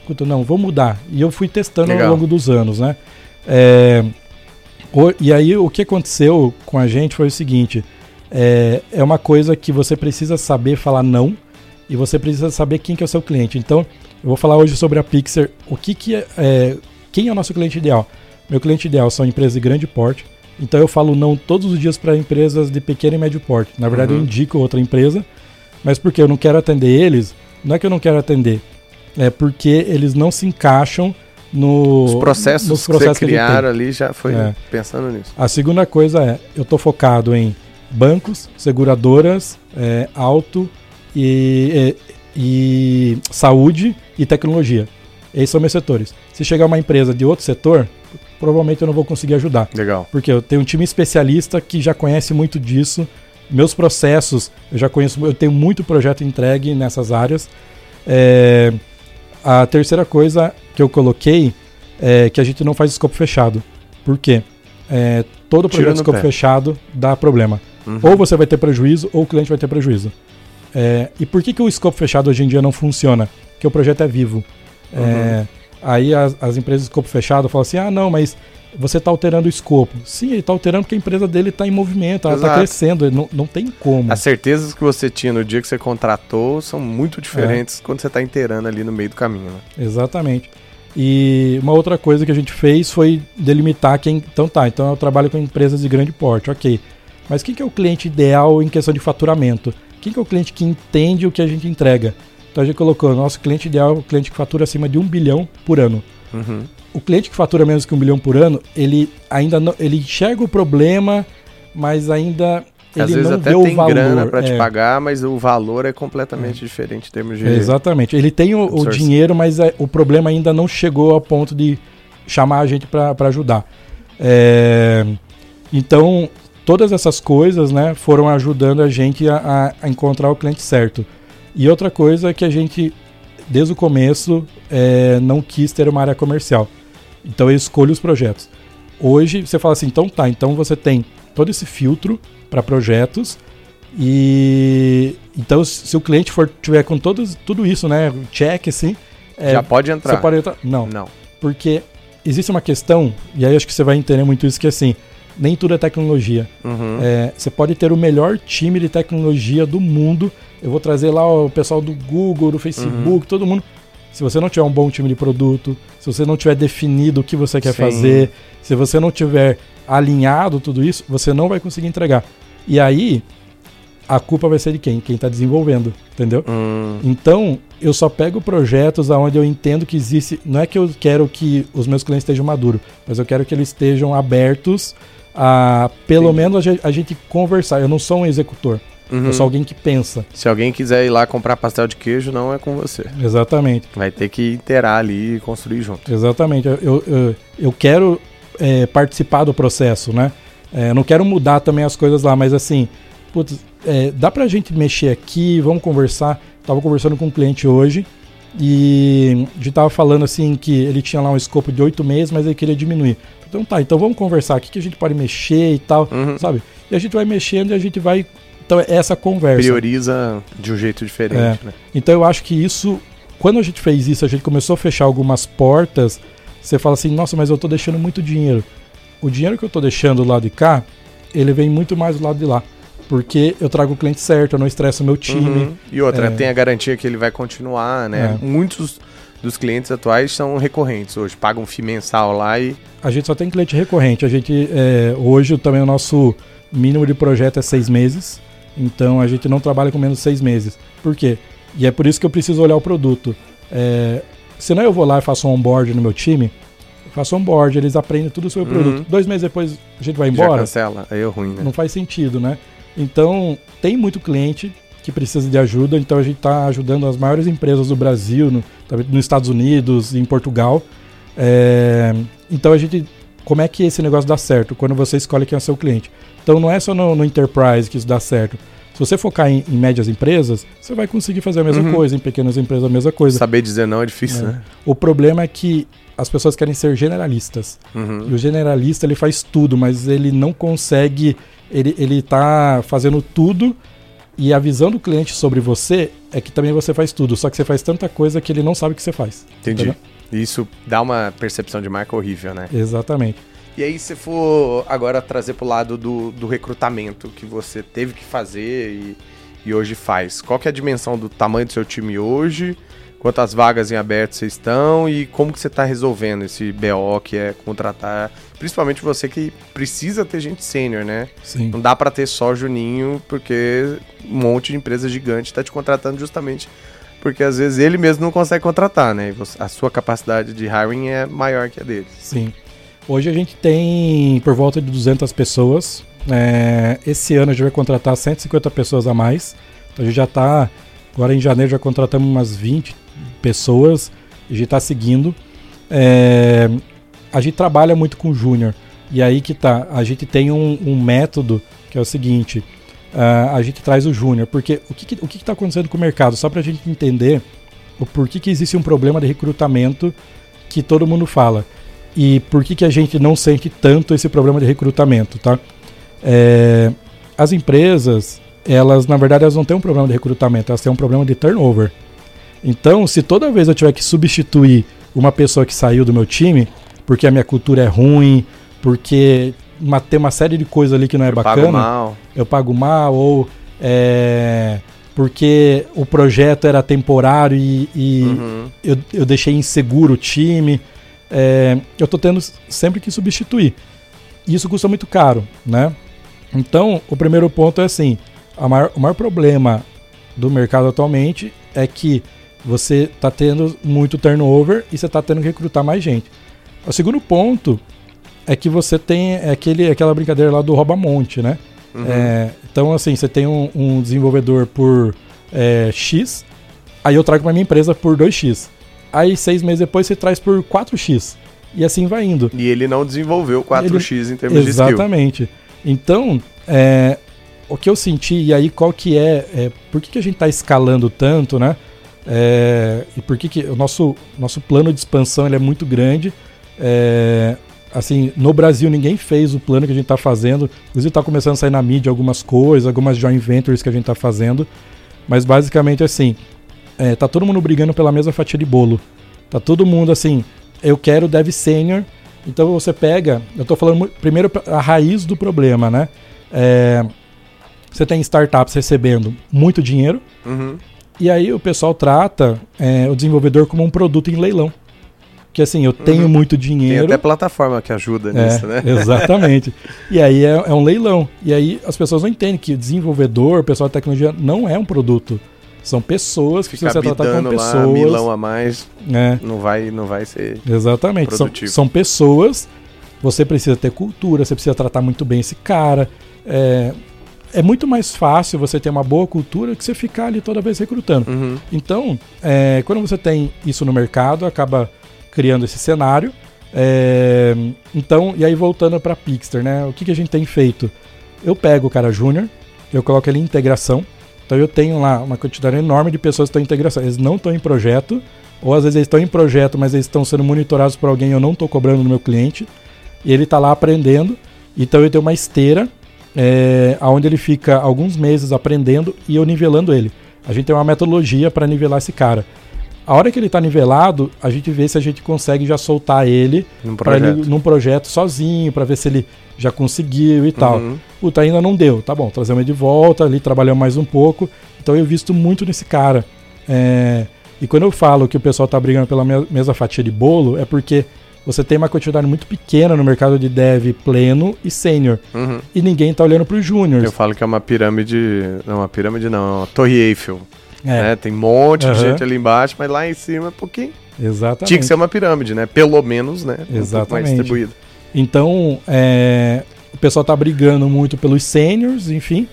Puta, não, vamos mudar. E eu fui testando Legal. ao longo dos anos, né? É, o- e aí, o que aconteceu com a gente foi o seguinte: é, é uma coisa que você precisa saber falar não e você precisa saber quem que é o seu cliente. Então, eu vou falar hoje sobre a Pixar. O que, que é, é, quem é o nosso cliente ideal? Meu cliente ideal são empresas de grande porte. Então eu falo não todos os dias para empresas de pequeno e médio porte. Na verdade, Uhum. eu indico outra empresa, mas porque eu não quero atender eles, não é que eu não quero atender, é porque eles não se encaixam no, Os processos, nos que processos que tem. criaram ali já foi É. pensando nisso. A segunda coisa é, eu estou focado em bancos, seguradoras, é, auto e, e, e saúde e tecnologia. Esses são meus setores. Se chegar uma empresa de outro setor, provavelmente eu não vou conseguir ajudar. Legal. Porque eu tenho um time especialista que já conhece muito disso. Meus processos, eu já conheço, eu tenho muito projeto entregue nessas áreas. É, a terceira coisa que eu coloquei é que a gente não faz escopo fechado. Por quê? É, todo projeto no escopo pé. fechado dá problema. Uhum. Ou você vai ter prejuízo, ou o cliente vai ter prejuízo. É, e por que, que o escopo fechado hoje em dia não funciona? Porque o projeto é vivo. É, aí as, as empresas de escopo fechado falam assim: ah, não, mas você está alterando o escopo. Sim, ele está alterando porque a empresa dele está em movimento, ela está crescendo, não, não tem como. As certezas que você tinha no dia que você contratou são muito diferentes É. quando você está inteirando ali no meio do caminho, né? Exatamente. E uma outra coisa que a gente fez foi delimitar quem. Então tá, então eu trabalho com empresas de grande porte, ok. Mas quem que é o cliente ideal em questão de faturamento? Quem que é o cliente que entende o que a gente entrega? Então a gente colocou, nosso cliente ideal é o cliente que fatura acima de um bilhão por ano. Uhum. O cliente que fatura menos que um bilhão por ano, ele ainda não, ele enxerga o problema, mas ainda às ele vezes não até vê o tem valor. grana para te é. pagar, mas o valor é completamente diferente em termos de. Exatamente. Ele tem o, o dinheiro, mas é- o problema ainda não chegou ao ponto de chamar a gente para ajudar. É, então, todas essas coisas né, foram ajudando a gente a, a- encontrar o cliente certo. E outra coisa é que a gente, desde o começo, é, não quis ter uma área comercial. Então eu escolho os projetos. Hoje você fala assim, então tá, então você tem todo esse filtro para projetos e então se o cliente for tiver com todos, tudo isso, né, check assim, é, Já pode entrar. você pode entrar. Não, Não. porque existe uma questão e aí acho que você vai entender muito isso que assim, nem tudo é tecnologia. Uhum. É, você pode ter o melhor time de tecnologia do mundo. Eu vou trazer lá o pessoal do Google, do Facebook, todo mundo. Se você não tiver um bom time de produto, se você não tiver definido o que você quer Sim. fazer, se você não tiver alinhado tudo isso, você não vai conseguir entregar. E aí, a culpa vai ser de quem? Quem está desenvolvendo, entendeu? Hum, Então, eu só pego projetos onde eu entendo que existe. Não é que eu quero que os meus clientes estejam maduros, mas eu quero que eles estejam abertos a, pelo Entendi. menos, a gente, a gente conversar. Eu não sou um executor, uhum. eu sou alguém que pensa. Se alguém quiser ir lá comprar pastel de queijo, não é com você. Exatamente, Vai ter que interar ali e construir junto. exatamente. Eu, eu, eu, eu quero é, participar do processo, né? É, eu não quero mudar também as coisas lá, mas assim, putz, é, dá pra gente mexer aqui, vamos conversar. Tava conversando com um cliente hoje e a gente tava falando assim que ele tinha lá um escopo de oito meses, mas ele queria diminuir. Então tá, então vamos conversar, o que, a gente pode mexer e tal, Uhum. sabe? E a gente vai mexendo e a gente vai. Então é essa conversa. Prioriza de um jeito diferente, né? Então eu acho que isso, quando a gente fez isso, a gente começou a fechar algumas portas. Você fala assim, nossa, mas eu tô deixando muito dinheiro. O dinheiro que eu tô deixando do lado de cá, ele vem muito mais do lado de lá. Porque eu trago o cliente certo, eu não estresso o meu time. Uhum. E outra, É. tem a garantia que ele vai continuar, né? É. Muitos dos clientes atuais são recorrentes hoje, pagam FII mensal lá e. A gente só tem cliente recorrente. A gente, é, hoje também o nosso mínimo de projeto é seis meses. Então a gente não trabalha com menos de seis meses. Por quê? E é por isso que eu preciso olhar o produto. É, senão eu vou lá e faço um onboard no meu time. Faço um onboard, eles aprendem tudo sobre o Uhum. produto. Dois meses depois a gente vai Já embora. cancela, aí é ruim, né? Não faz sentido, né? Então, tem muito cliente que precisa de ajuda, então a gente está ajudando as maiores empresas do Brasil, no, nos Estados Unidos, em Portugal. É, então a gente. Como é que esse negócio dá certo? Quando você escolhe quem é o seu cliente. Então não é só no, no Enterprise que isso dá certo. Se você focar em, em médias empresas, você vai conseguir fazer a mesma Uhum. coisa, em pequenas empresas a mesma coisa. Saber dizer não é difícil, É. né? O problema é que as pessoas querem ser generalistas. Uhum. E o generalista ele faz tudo, mas ele não consegue. Ele, ele tá fazendo tudo e a visão do cliente sobre você é que também você faz tudo. Só que você faz tanta coisa que ele não sabe o que você faz. Entendi. Entendeu? Isso dá uma percepção de marca horrível, né? Exatamente. E aí, se for agora trazer pro lado do, do recrutamento que você teve que fazer e, e hoje faz, qual que é a dimensão do tamanho do seu time hoje? Quantas vagas em aberto vocês estão e como que você está resolvendo esse BO que é contratar, principalmente você que precisa ter gente sênior, né? Sim. Não dá para ter só Juninho, porque um monte de empresa gigante está te contratando justamente porque às vezes ele mesmo não consegue contratar, né? E a sua capacidade de hiring é maior que a dele. Sim. Hoje a gente tem por volta de 200 pessoas. É, esse ano a gente vai contratar 150 pessoas a mais. Então a gente já está. Agora em janeiro já contratamos umas 20 pessoas. A gente está seguindo. É, a gente trabalha muito com júnior. E aí que tá. A gente tem um, um método que é o seguinte. ah, a gente traz o júnior. Porque o que, que- o que está acontecendo com o mercado? Só para a gente entender o porquê que existe um problema de recrutamento que todo mundo fala e por que, que a gente não sente tanto esse problema de recrutamento, tá? É, as empresas, elas na verdade elas não têm um problema de recrutamento, elas têm um problema de turnover. Então, se toda vez eu tiver que substituir uma pessoa que saiu do meu time, porque a minha cultura é ruim, porque uma- tem uma série de coisas ali que não é Eu bacana, pago mal. eu pago mal ou é, porque o projeto era temporário e, e Uhum. eu, eu deixei inseguro o time. É, eu tô tendo sempre que substituir. E isso custa muito caro, né? Então, o primeiro ponto é assim: maior- o maior problema do mercado atualmente é que você tá tendo muito turnover e você tá tendo que recrutar mais gente. O segundo ponto é que você tem aquele, aquela brincadeira lá do rouba-monte, né? Uhum. É, então, assim, você tem um, um desenvolvedor por é, X, aí eu trago para minha empresa por 2X. Aí, seis meses depois, você traz por 4X. E assim vai indo. E ele não desenvolveu 4x em termos de Exatamente. Então, é, o que eu senti, e aí qual que é, é por que, que a gente está escalando tanto, né? É, e por que, que o nosso, nosso plano de expansão ele é muito grande. É, assim, no Brasil ninguém fez o plano que a gente está fazendo. Inclusive está começando a sair na mídia algumas coisas, algumas joint ventures que a gente está fazendo. Mas basicamente assim, é, tá todo mundo brigando pela mesma fatia de bolo. Tá todo mundo assim, eu quero dev senior. Então você pega, eu tô falando primeiro a raiz do problema, né? É, você tem startups recebendo muito dinheiro Uhum. e aí o pessoal trata é, o desenvolvedor como um produto em leilão. Que assim, eu tenho Uhum. muito Tem dinheiro. até plataforma que ajuda É, nisso, né? Exatamente. e aí é, é um leilão. E aí as pessoas não entendem que desenvolvedor, pessoal da tecnologia, não é um produto. São pessoas que Ficar precisam ser tratadas como bidando lá, milão pessoas. a mais, né? não vai, não vai ser... Exatamente. São, são pessoas. Você precisa ter cultura, você precisa tratar muito bem esse cara. É, é muito mais fácil você ter uma boa cultura que você ficar ali toda vez recrutando. Uhum. Então, é, quando você tem isso no mercado, acaba criando esse cenário. É, então, e aí voltando para Pixter, né? O que, que a gente tem feito? Eu pego o cara júnior, eu coloco ele em integração. Então eu tenho lá uma quantidade enorme de pessoas que estão em integração. Eles não estão em projeto, ou às vezes eles estão em projeto, mas eles estão sendo monitorados por alguém eu não estou cobrando no meu cliente. E ele está lá aprendendo. Então eu tenho uma esteira é, onde ele fica alguns meses aprendendo e eu nivelando ele. A gente tem uma metodologia para nivelar esse cara. A hora que ele está nivelado, a gente vê se a gente consegue já soltar ele Num projeto. ele num projeto sozinho, para ver se ele já conseguiu e tal. Uhum. Puta, ainda não deu. Tá bom, trazemos ele de volta, ali trabalhamos mais um pouco. Então eu visto muito nesse cara. É, E quando eu falo que o pessoal tá brigando pela me- mesma fatia de bolo, é porque você tem uma quantidade muito pequena no mercado de dev pleno e sênior. Uhum. E ninguém tá olhando para os júniores. Eu falo que é uma pirâmide. Não, uma pirâmide não, é uma torre Eiffel. É, né? Tem um monte Aham. de gente ali embaixo, mas lá em cima é pouquinho. exatamente. Tinha que ser uma pirâmide, né? Pelo menos, né? Um pouco mais Exatamente. distribuído. Então, é, o pessoal tá brigando muito pelos seniors, enfim,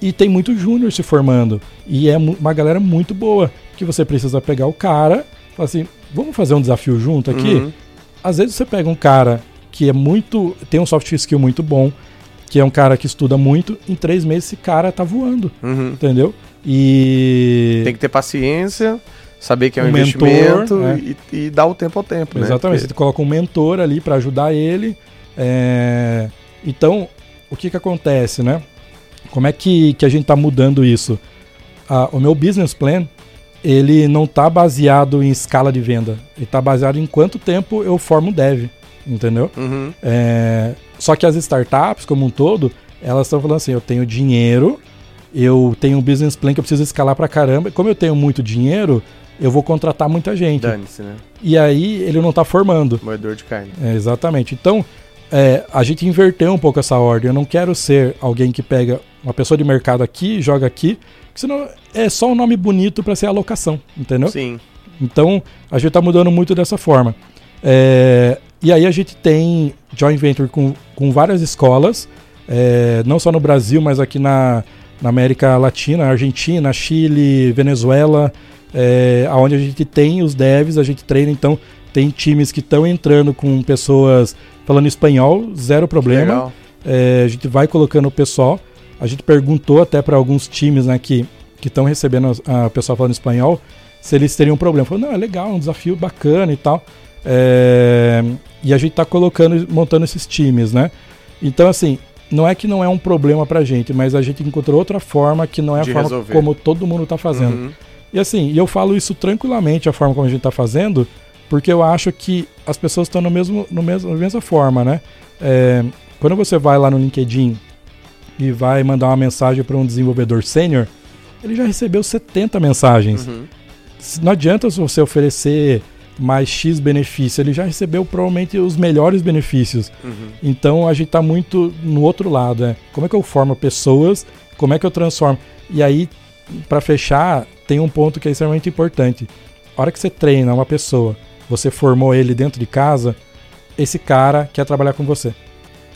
e tem muito júnior se formando. E é uma galera muito boa, que você precisa pegar o cara, falar assim, vamos fazer um desafio junto aqui? Uhum. Às vezes você pega um cara que é muito, tem um soft skill muito bom, que é um cara que estuda muito, em três meses esse cara tá voando, Uhum. entendeu? E... Tem que ter paciência, saber que é um, Um mentor, investimento né? e, e dar o tempo ao tempo, né? Exatamente, Porque- você coloca um mentor ali para ajudar ele. é, Então, o que que acontece, né? Como é que, que a gente tá mudando isso? Ah, o meu business plan, ele não tá baseado em escala de venda. Ele tá baseado em quanto tempo eu formo dev, entendeu? Uhum. É, Só que as startups, como um todo, elas estão falando assim: eu tenho dinheiro, eu tenho um business plan que eu preciso escalar pra caramba. Como eu tenho muito dinheiro, eu vou contratar muita gente. Dane-se, né? E aí ele não tá formando. Moedor de carne. É, exatamente. Então, é, a gente inverteu um pouco essa ordem. Eu não quero ser alguém que pega uma pessoa de mercado aqui, joga aqui, porque senão é só um nome bonito para ser alocação, entendeu? Sim. Então, a gente tá mudando muito dessa forma. É, e aí a gente tem joint venture com, com várias escolas, é, não só no Brasil, mas aqui na, na América Latina, Argentina, Chile, Venezuela, é, onde a gente tem os devs, a gente treina, então tem times que estão entrando com pessoas falando espanhol, zero problema. É, a gente vai colocando o pessoal. A gente perguntou até para alguns times né, que estão recebendo a, a pessoa falando espanhol se eles teriam problema. Falou, não, é legal, é um desafio bacana e tal. É, e a gente está colocando, montando esses times, né? Então, assim, não é que não é um problema pra gente, mas a gente encontrou outra forma que não é a forma resolver. como todo mundo tá fazendo. Uhum. E assim, eu falo isso tranquilamente, a forma como a gente tá fazendo, porque eu acho que as pessoas estão no mesmo, no mesmo, na mesma forma, né? É, quando você vai lá no LinkedIn e vai mandar uma mensagem para um desenvolvedor sênior, ele já recebeu 70 mensagens. Uhum. Não adianta você oferecer mais X benefício, ele já recebeu provavelmente os melhores benefícios. Uhum. Então a gente tá muito no outro lado, né? Como é que eu formo pessoas? Como é que eu transformo? E aí, para fechar, tem um ponto que é extremamente importante. A hora que você treina uma pessoa, você formou ele dentro de casa, esse cara quer trabalhar com você.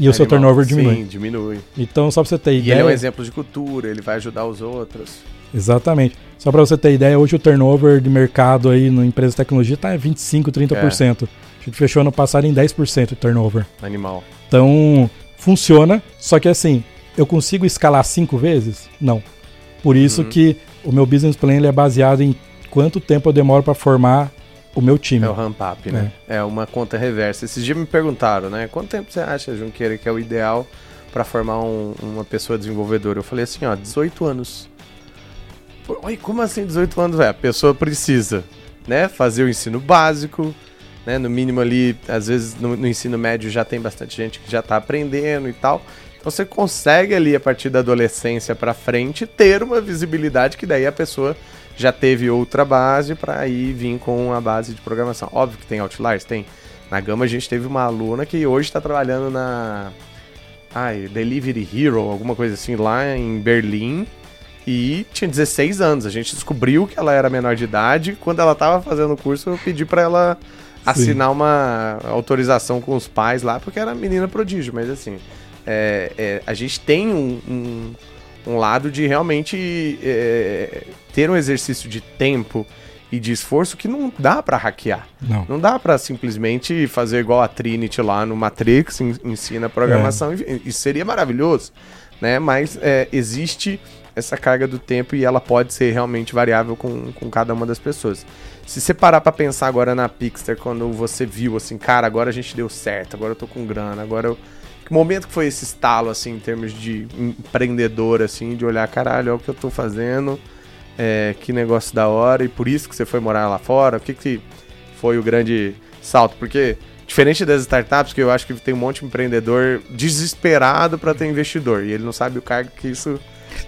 E o seu Animal. turnover diminui. Sim, diminui. Então, só pra você ter E ideia. ele é um exemplo de cultura, ele vai ajudar os outros. Exatamente. Só para você ter ideia, hoje o turnover de mercado aí no empresa de tecnologia tá em 25, 30%. A gente fechou ano passado em 10% de turnover. Animal. Então, funciona, só que assim, eu consigo escalar cinco vezes? Não. Por isso Uhum. que o meu business plan ele é baseado em quanto tempo eu demoro para formar o meu time. É o ramp up, né? É. uma conta reversa. Esses dias me perguntaram, né? Quanto tempo você acha, Junqueira, que é o ideal para formar um- uma pessoa desenvolvedora? Eu falei assim, ó, 18 anos. Oi, como assim 18 anos? É, a pessoa precisa, né? Fazer o ensino básico, né? No mínimo ali, às vezes no, no ensino médio já tem bastante gente que já tá aprendendo e tal. Então você consegue ali, a partir da adolescência para frente, ter uma visibilidade que daí a pessoa já teve outra base para aí vir com a base de programação. Óbvio que tem outliers, tem. Na Gama a gente teve uma aluna que hoje está trabalhando na ai, Delivery Hero, alguma coisa assim, lá em Berlim. E tinha 16 anos. A gente descobriu que ela era menor de idade. Quando ela estava fazendo o curso, eu pedi para ela assinar uma autorização com os pais lá, porque era menina prodígio. Mas assim, é, é, a gente tem um, um, um lado de realmente é, ter um exercício de tempo e de esforço que não dá para hackear. Não. Não dá pra simplesmente fazer igual a Trinity lá no Matrix, en- ensina programação, e- isso seria maravilhoso, né? Mas é, existe essa carga do tempo e ela pode ser realmente variável com, com cada uma das pessoas. Se você parar pra pensar agora na Pixar, quando você viu assim, cara, agora a gente deu certo, agora eu tô com grana, agora eu... Que momento que foi esse estalo, assim, em termos de empreendedor, assim, de olhar, caralho, olha o que eu tô fazendo, é, que negócio da hora, e por isso que você foi morar lá fora, o que que foi o grande salto? Porque, diferente das startups, que eu acho que tem um monte de empreendedor desesperado para ter investidor, e ele não sabe o cargo que isso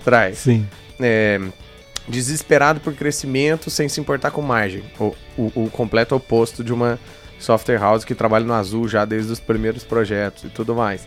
traz. Sim. É, desesperado por crescimento sem se importar com margem. O, o, o completo oposto de uma software house que trabalha no azul já desde os primeiros projetos e tudo mais.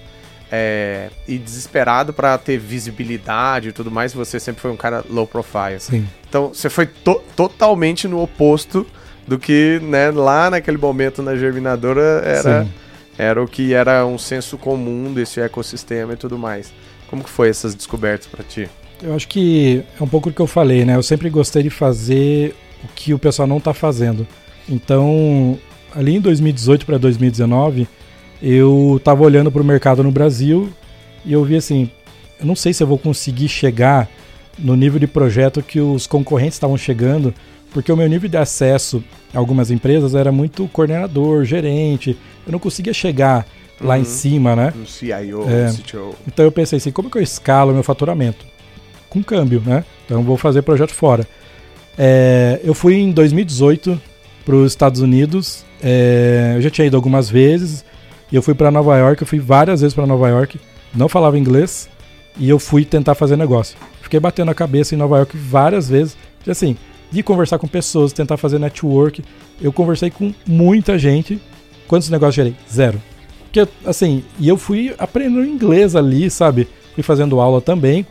É, e desesperado para ter visibilidade e tudo mais, você sempre foi um cara low profile. Sim. Então você foi to- totalmente no oposto do que né, lá naquele momento na germinadora era, Sim. era o que era um senso comum desse ecossistema e tudo mais. Como que foi essas descobertas para ti? Eu acho que é um pouco do que eu falei, né? Eu sempre gostei de fazer o que o pessoal não tá fazendo. Então, ali em 2018 para 2019, eu tava olhando para o mercado no Brasil e eu vi assim, eu não sei se eu vou conseguir chegar no nível de projeto que os concorrentes estavam chegando, porque o meu nível de acesso a algumas empresas era muito coordenador, gerente, eu não conseguia chegar lá em Uhum. cima, né? Um CIO, É. um CTO. Então eu pensei assim, como que eu escalo meu faturamento? Com câmbio, né? Então eu vou fazer projeto fora. É, eu fui em 2018 para os Estados Unidos. é, eu já tinha ido algumas vezes. E eu fui para Nova York. Eu fui várias vezes para Nova York. Não falava inglês. E eu fui tentar fazer negócio. Fiquei batendo a cabeça em Nova York várias vezes. E assim, de conversar com pessoas, tentar fazer network. Eu conversei com muita gente. Quantos negócios gerei? Zero. Porque, assim, e eu fui aprendendo inglês ali, sabe? Fui fazendo aula também.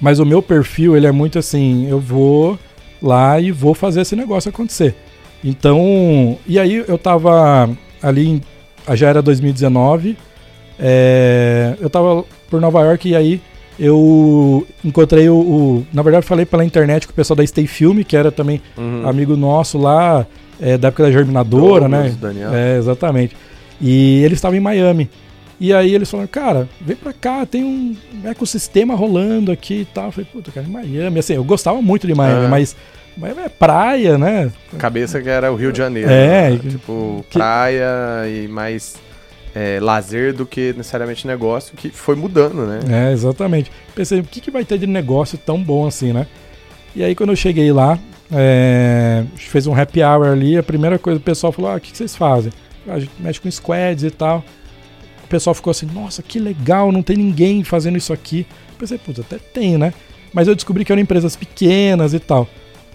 Mas o meu perfil, ele é muito assim, eu vou lá e vou fazer esse negócio acontecer. Então, e aí eu tava ali, em, já era 2019, é, eu tava por Nova York e aí eu encontrei o, o- Na verdade, falei pela internet com o pessoal da Stay Film, que era também Uhum. amigo nosso lá, é, da época da Germinadora, Douglas, né? Daniel. É, exatamente. E eles estavam em Miami. E aí eles falaram, cara, vem pra cá, tem um ecossistema rolando aqui e tal. Eu falei, puta, cara, em Miami. Assim, eu gostava muito de Miami, Ah. mas Miami é praia, né? Cabeça que era o Rio de Janeiro. É, né? Tipo, que- praia e mais é, lazer do que necessariamente negócio, que foi mudando, né? É, exatamente. Pensei, o que, que vai ter de negócio tão bom assim, né? E aí quando eu cheguei lá, é, fez um happy hour ali, a primeira coisa, o pessoal falou, ah, o que, que vocês fazem? "Ah, a gente mexe com squads e tal. O pessoal ficou assim, nossa, que legal, não tem ninguém fazendo isso aqui. Eu pensei, puta, até tem, né? Mas eu descobri que eram empresas pequenas e tal.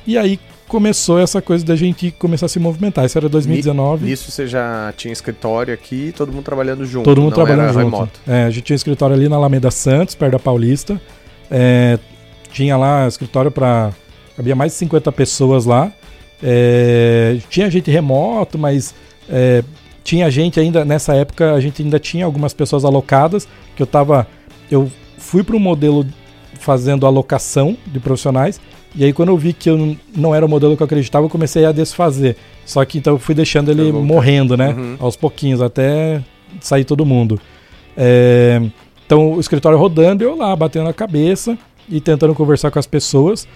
E aí começou essa coisa da gente começar a se movimentar. Isso era 2019. Nisso você já tinha escritório aqui, todo mundo trabalhando junto. Todo mundo trabalhando junto. Remoto. É, a gente tinha escritório ali na Alameda Santos, perto da Paulista. É, tinha lá escritório para havia mais de 50 pessoas lá. É, tinha gente remoto, mas é, tinha gente ainda nessa época a gente ainda tinha algumas pessoas alocadas que eu tava eu fui para um modelo fazendo alocação de profissionais e aí quando eu vi que eu não era o modelo que eu acreditava eu comecei a desfazer. Só que então eu fui deixando ele morrendo né? Uhum. aos pouquinhos até sair todo mundo. É, então o escritório rodando eu lá batendo a cabeça e tentando conversar com as pessoas.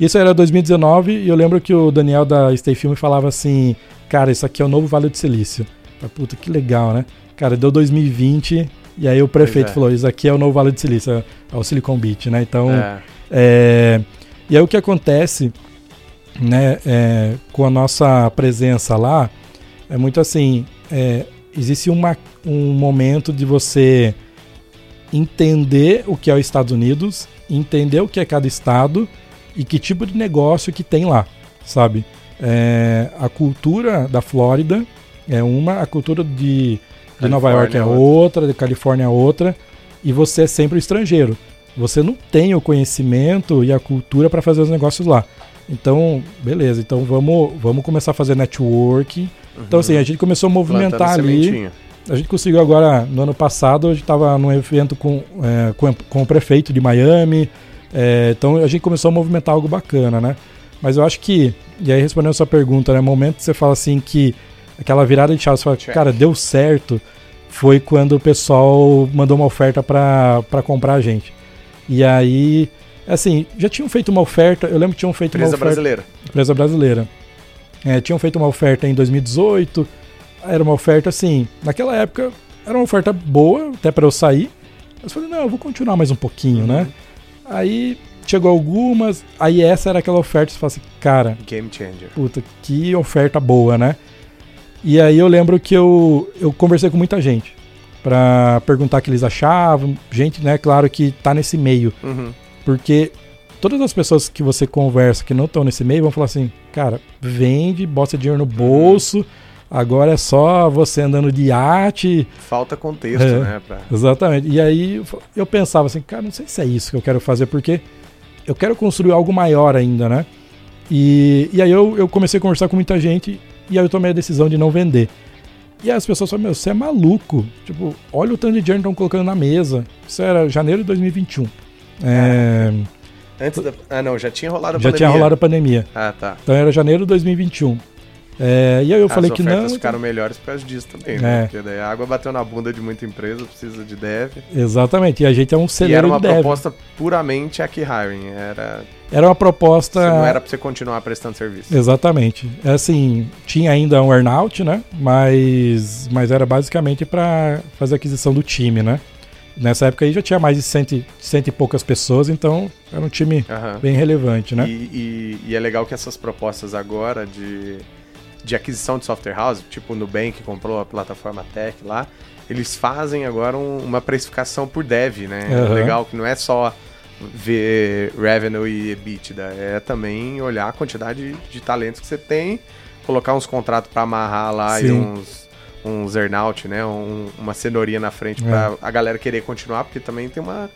Isso era 2019 e eu lembro que o Daniel da Stay Film falava assim cara isso aqui é o novo Vale do Silício Puta, que legal, né? Cara, deu 2020 e aí o prefeito é. falou: Isso aqui é o novo Vale do Silício, é o Silicon Beach, né? Então. É. É, e aí o que acontece, né, é, com a nossa presença lá, é muito assim: é, existe uma, um momento de você entender o que é os Estados Unidos, entender o que é cada estado e que tipo de negócio que tem lá, sabe? É, a cultura da Flórida é uma, a cultura de, de Nova York é, é outra, de Califórnia é outra, e você é sempre estrangeiro. Você não tem o conhecimento e a cultura para fazer os negócios lá. Então, beleza, então vamos, vamos começar a fazer networking. Uhum. Então, assim, a gente começou a movimentar ali. Sementinha. A gente conseguiu agora, no ano passado, a gente estava num evento com, é, com, com, o prefeito de Miami. É, então a gente começou a movimentar algo bacana, né? Mas eu acho que, e aí respondendo a sua pergunta, né? Momento que você fala assim que aquela virada de chave, você fala, cara, deu certo, foi quando o pessoal mandou uma oferta para comprar a gente. E aí, assim, já tinham feito uma oferta, eu lembro que tinham feito Empresa uma oferta... brasileira. Empresa brasileira. É, tinham feito uma oferta em 2018, era uma oferta assim, naquela época era uma oferta boa, até para eu sair. Eu falei, não, eu vou continuar mais um pouquinho, né? uhum. né? Aí chegou algumas, aí essa era aquela oferta, você fala assim, cara... Game changer. Puta, que oferta boa, né? E aí eu lembro que eu, eu conversei com muita gente para perguntar o que eles achavam. Gente, né, claro que tá nesse meio. Uhum. Porque todas as pessoas que você conversa que não estão nesse meio vão falar assim: cara, vende, bota dinheiro no bolso. Agora é só você andando de arte. Falta contexto, é, né? Pra... Exatamente. E aí eu pensava assim, cara, não sei se é isso que eu quero fazer, porque eu quero construir algo maior ainda, né? E, e aí eu, eu comecei a conversar com muita gente e aí eu tomei a decisão de não vender. E aí as pessoas falam, meu, você é maluco. Tipo, olha o tanto de dinheiro que estão colocando na mesa. Isso era janeiro de 2021. É... Antes da... Ah, não, já tinha rolado a já pandemia. Já tinha rolado a pandemia. Ah, tá. Então era janeiro de 2021. É, e aí eu As falei que não. As ficaram melhores por causa disso também, né? É. Porque daí a água bateu na bunda de muita empresa, precisa de dev. Exatamente, e a gente é um celeiro E era uma proposta puramente aqui hiring, era... Era uma proposta... Você não era pra você continuar prestando serviço. Exatamente. É assim, tinha ainda um earnout, né? Mas, mas era basicamente para fazer aquisição do time, né? Nessa época aí já tinha mais de cento, cento e poucas pessoas, então era um time uhum. bem relevante, né? E, e, e é legal que essas propostas agora de de aquisição de software house, tipo o Nubank comprou a plataforma Tech lá, eles fazem agora um, uma precificação por dev, né? Uhum. Legal que não é só ver revenue e EBITDA, é também olhar a quantidade de, talentos que você tem, colocar uns contratos para amarrar lá Sim. e uns uns earnout, né? Um, uma cenourinha na frente é. para a galera querer continuar, porque também tem uma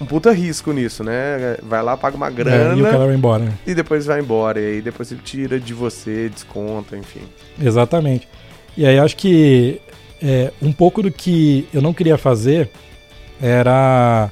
um puta risco nisso, né? Vai lá, paga uma grana. É, e o cara vai embora. E depois vai embora. E aí depois ele tira de você, desconta, enfim. Exatamente. E aí acho que é, um pouco do que eu não queria fazer era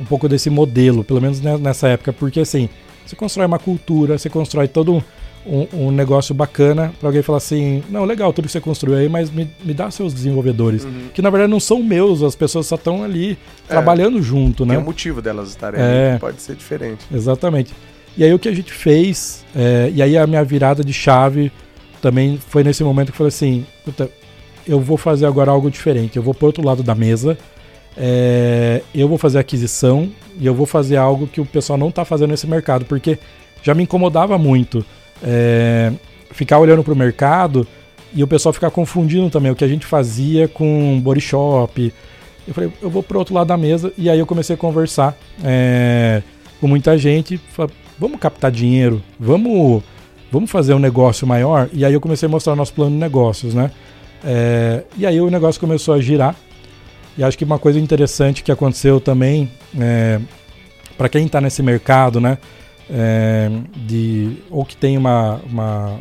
um pouco desse modelo, pelo menos nessa época, porque assim, você constrói uma cultura, você constrói todo um, um negócio bacana para alguém falar assim: não, legal tudo que você construiu aí, mas me, me dá seus desenvolvedores. Uhum. Que na verdade não são meus, as pessoas só estão ali é, trabalhando junto, né? Tem um motivo delas estarem é, ali, pode ser diferente. Exatamente. E aí o que a gente fez, é, e aí a minha virada de chave também foi nesse momento que eu falei assim: puta, eu vou fazer agora algo diferente, eu vou pro outro lado da mesa. É, eu vou fazer aquisição e eu vou fazer algo que o pessoal não está fazendo nesse mercado, porque já me incomodava muito é, ficar olhando para o mercado e o pessoal ficar confundindo também o que a gente fazia com body shop. Eu falei, eu vou para outro lado da mesa e aí eu comecei a conversar é, com muita gente, fala, vamos captar dinheiro, vamos, vamos fazer um negócio maior. E aí eu comecei a mostrar o nosso plano de negócios, né? É, e aí o negócio começou a girar. E acho que uma coisa interessante que aconteceu também, é, para quem está nesse mercado, né? É, de, ou que tem uma, uma,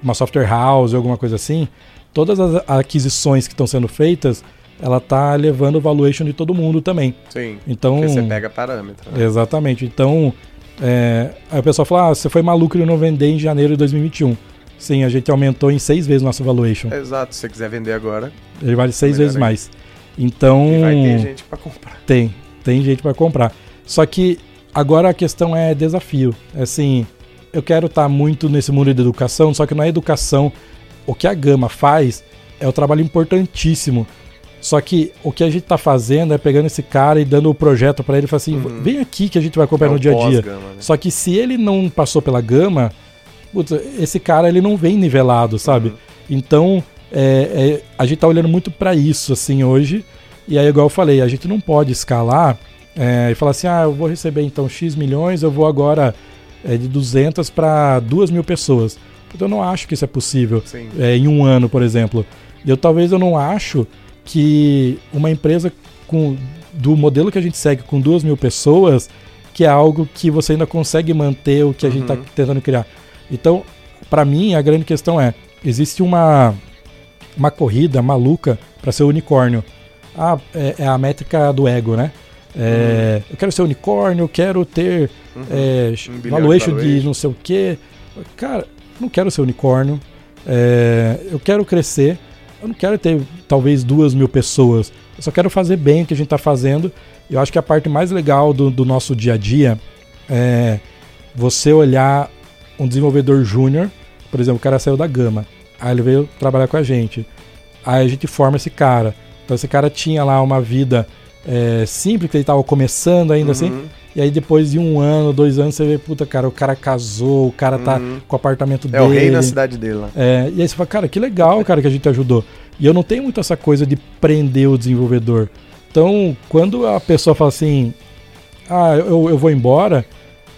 uma software house ou alguma coisa assim, todas as aquisições que estão sendo feitas, ela está levando o valuation de todo mundo também. Sim. Então, porque você pega parâmetro. Né? Exatamente. Então, é, aí o pessoal fala, ah, você foi maluco de não vender em janeiro de 2021. Sim, a gente aumentou em seis vezes nosso valuation. Exato, se você quiser vender agora. Ele vale seis vezes aí. mais. Então. E vai ter gente para comprar. Tem, tem gente para comprar. Só que agora a questão é desafio. Assim, eu quero estar tá muito nesse mundo de educação, só que na educação, o que a Gama faz é um trabalho importantíssimo. Só que o que a gente está fazendo é pegando esse cara e dando o projeto para ele e falar assim: uhum. vem aqui que a gente vai comprar é no dia a dia. Né? Só que se ele não passou pela gama, putz, esse cara ele não vem nivelado, sabe? Uhum. Então é, é, a gente tá olhando muito para isso assim hoje. E aí, igual eu falei, a gente não pode escalar é, e falar assim: ah, eu vou receber então X milhões, eu vou agora é, de 200 para 2 mil pessoas. Então eu não acho que isso é possível é, em um ano, por exemplo. Eu talvez eu não acho que uma empresa com do modelo que a gente segue com duas mil pessoas, que é algo que você ainda consegue manter o que a tá uhum. gente está tentando criar. Então, para mim, a grande questão é: existe uma, uma corrida maluca para ser unicórnio. Ah, é, é, a métrica do ego, né? É, uhum. Eu quero ser unicórnio, eu quero ter uhum. é, um valuation de não sei o quê. Cara, não quero ser unicórnio. É, eu quero crescer. Eu não quero ter talvez duas mil pessoas. Eu só quero fazer bem o que a gente está fazendo. Eu acho que a parte mais legal do, do nosso dia a dia é você olhar um desenvolvedor júnior, por exemplo, o cara saiu da Gama, aí ele veio trabalhar com a gente, aí a gente forma esse cara. Então esse cara tinha lá uma vida é, simples, que ele estava começando ainda assim, uhum. assim, e aí depois de um ano, dois anos, você vê, puta, cara, o cara casou, o cara tá uhum. com o apartamento é dele. É o rei na cidade dele lá. É, e aí você fala, cara, que legal, cara, que a gente ajudou. E eu não tenho muito essa coisa de prender o desenvolvedor. Então, quando a pessoa fala assim, ah, eu, eu vou embora,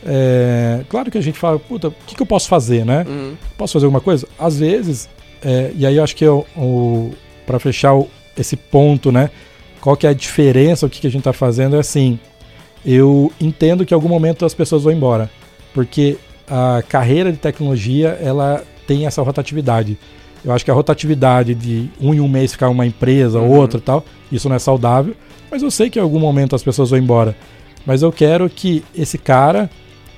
é, claro que a gente fala, puta, o que, que eu posso fazer, né? Uhum. Posso fazer alguma coisa? Às vezes, é, e aí eu acho que eu, o, para fechar o, esse ponto, né? Qual que é a diferença, o que, que a gente está fazendo é assim, eu entendo que em algum momento as pessoas vão embora, porque a carreira de tecnologia, ela tem essa rotatividade. Eu acho que a rotatividade de um em um mês ficar uma empresa, uhum. outra e tal, isso não é saudável, mas eu sei que em algum momento as pessoas vão embora. Mas eu quero que esse cara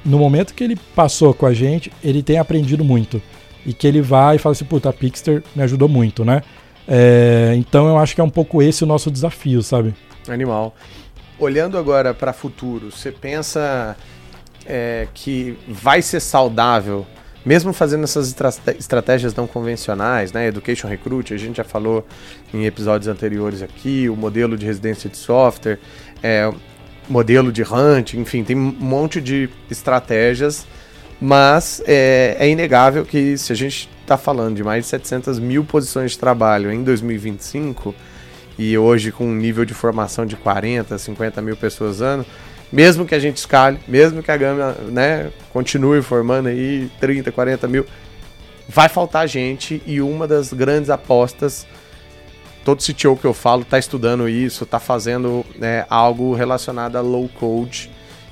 no momento que ele passou com a gente, ele tem aprendido muito. E que ele vai e fala assim, puta, a Pixter me ajudou muito, né? É, então eu acho que é um pouco esse o nosso desafio, sabe? Animal. Olhando agora para futuro, você pensa é, que vai ser saudável, mesmo fazendo essas estratégias não convencionais, né? Education Recruit, a gente já falou em episódios anteriores aqui, o modelo de residência de software, é, modelo de hunt, enfim, tem um monte de estratégias, mas é, é inegável que se a gente está falando de mais de 700 mil posições de trabalho em 2025 e hoje com um nível de formação de 40, 50 mil pessoas ano, mesmo que a gente escale, mesmo que a gama né, continue formando aí 30, 40 mil, vai faltar gente e uma das grandes apostas todo CTO que eu falo está estudando isso, está fazendo né, algo relacionado a low code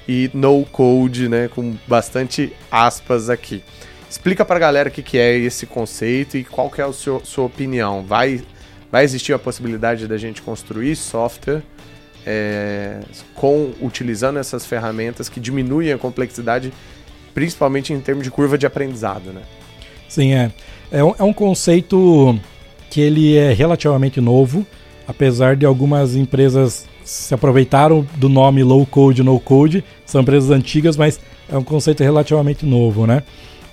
e no code, né, com bastante aspas aqui. Explica para a galera o que, que é esse conceito e qual que é a sua, sua opinião. Vai, vai existir a possibilidade da gente construir software é, com utilizando essas ferramentas que diminuem a complexidade, principalmente em termos de curva de aprendizado, né? Sim, é. É um, é um conceito que ele é relativamente novo, apesar de algumas empresas se aproveitaram do nome low code, no code, são empresas antigas, mas é um conceito relativamente novo, né?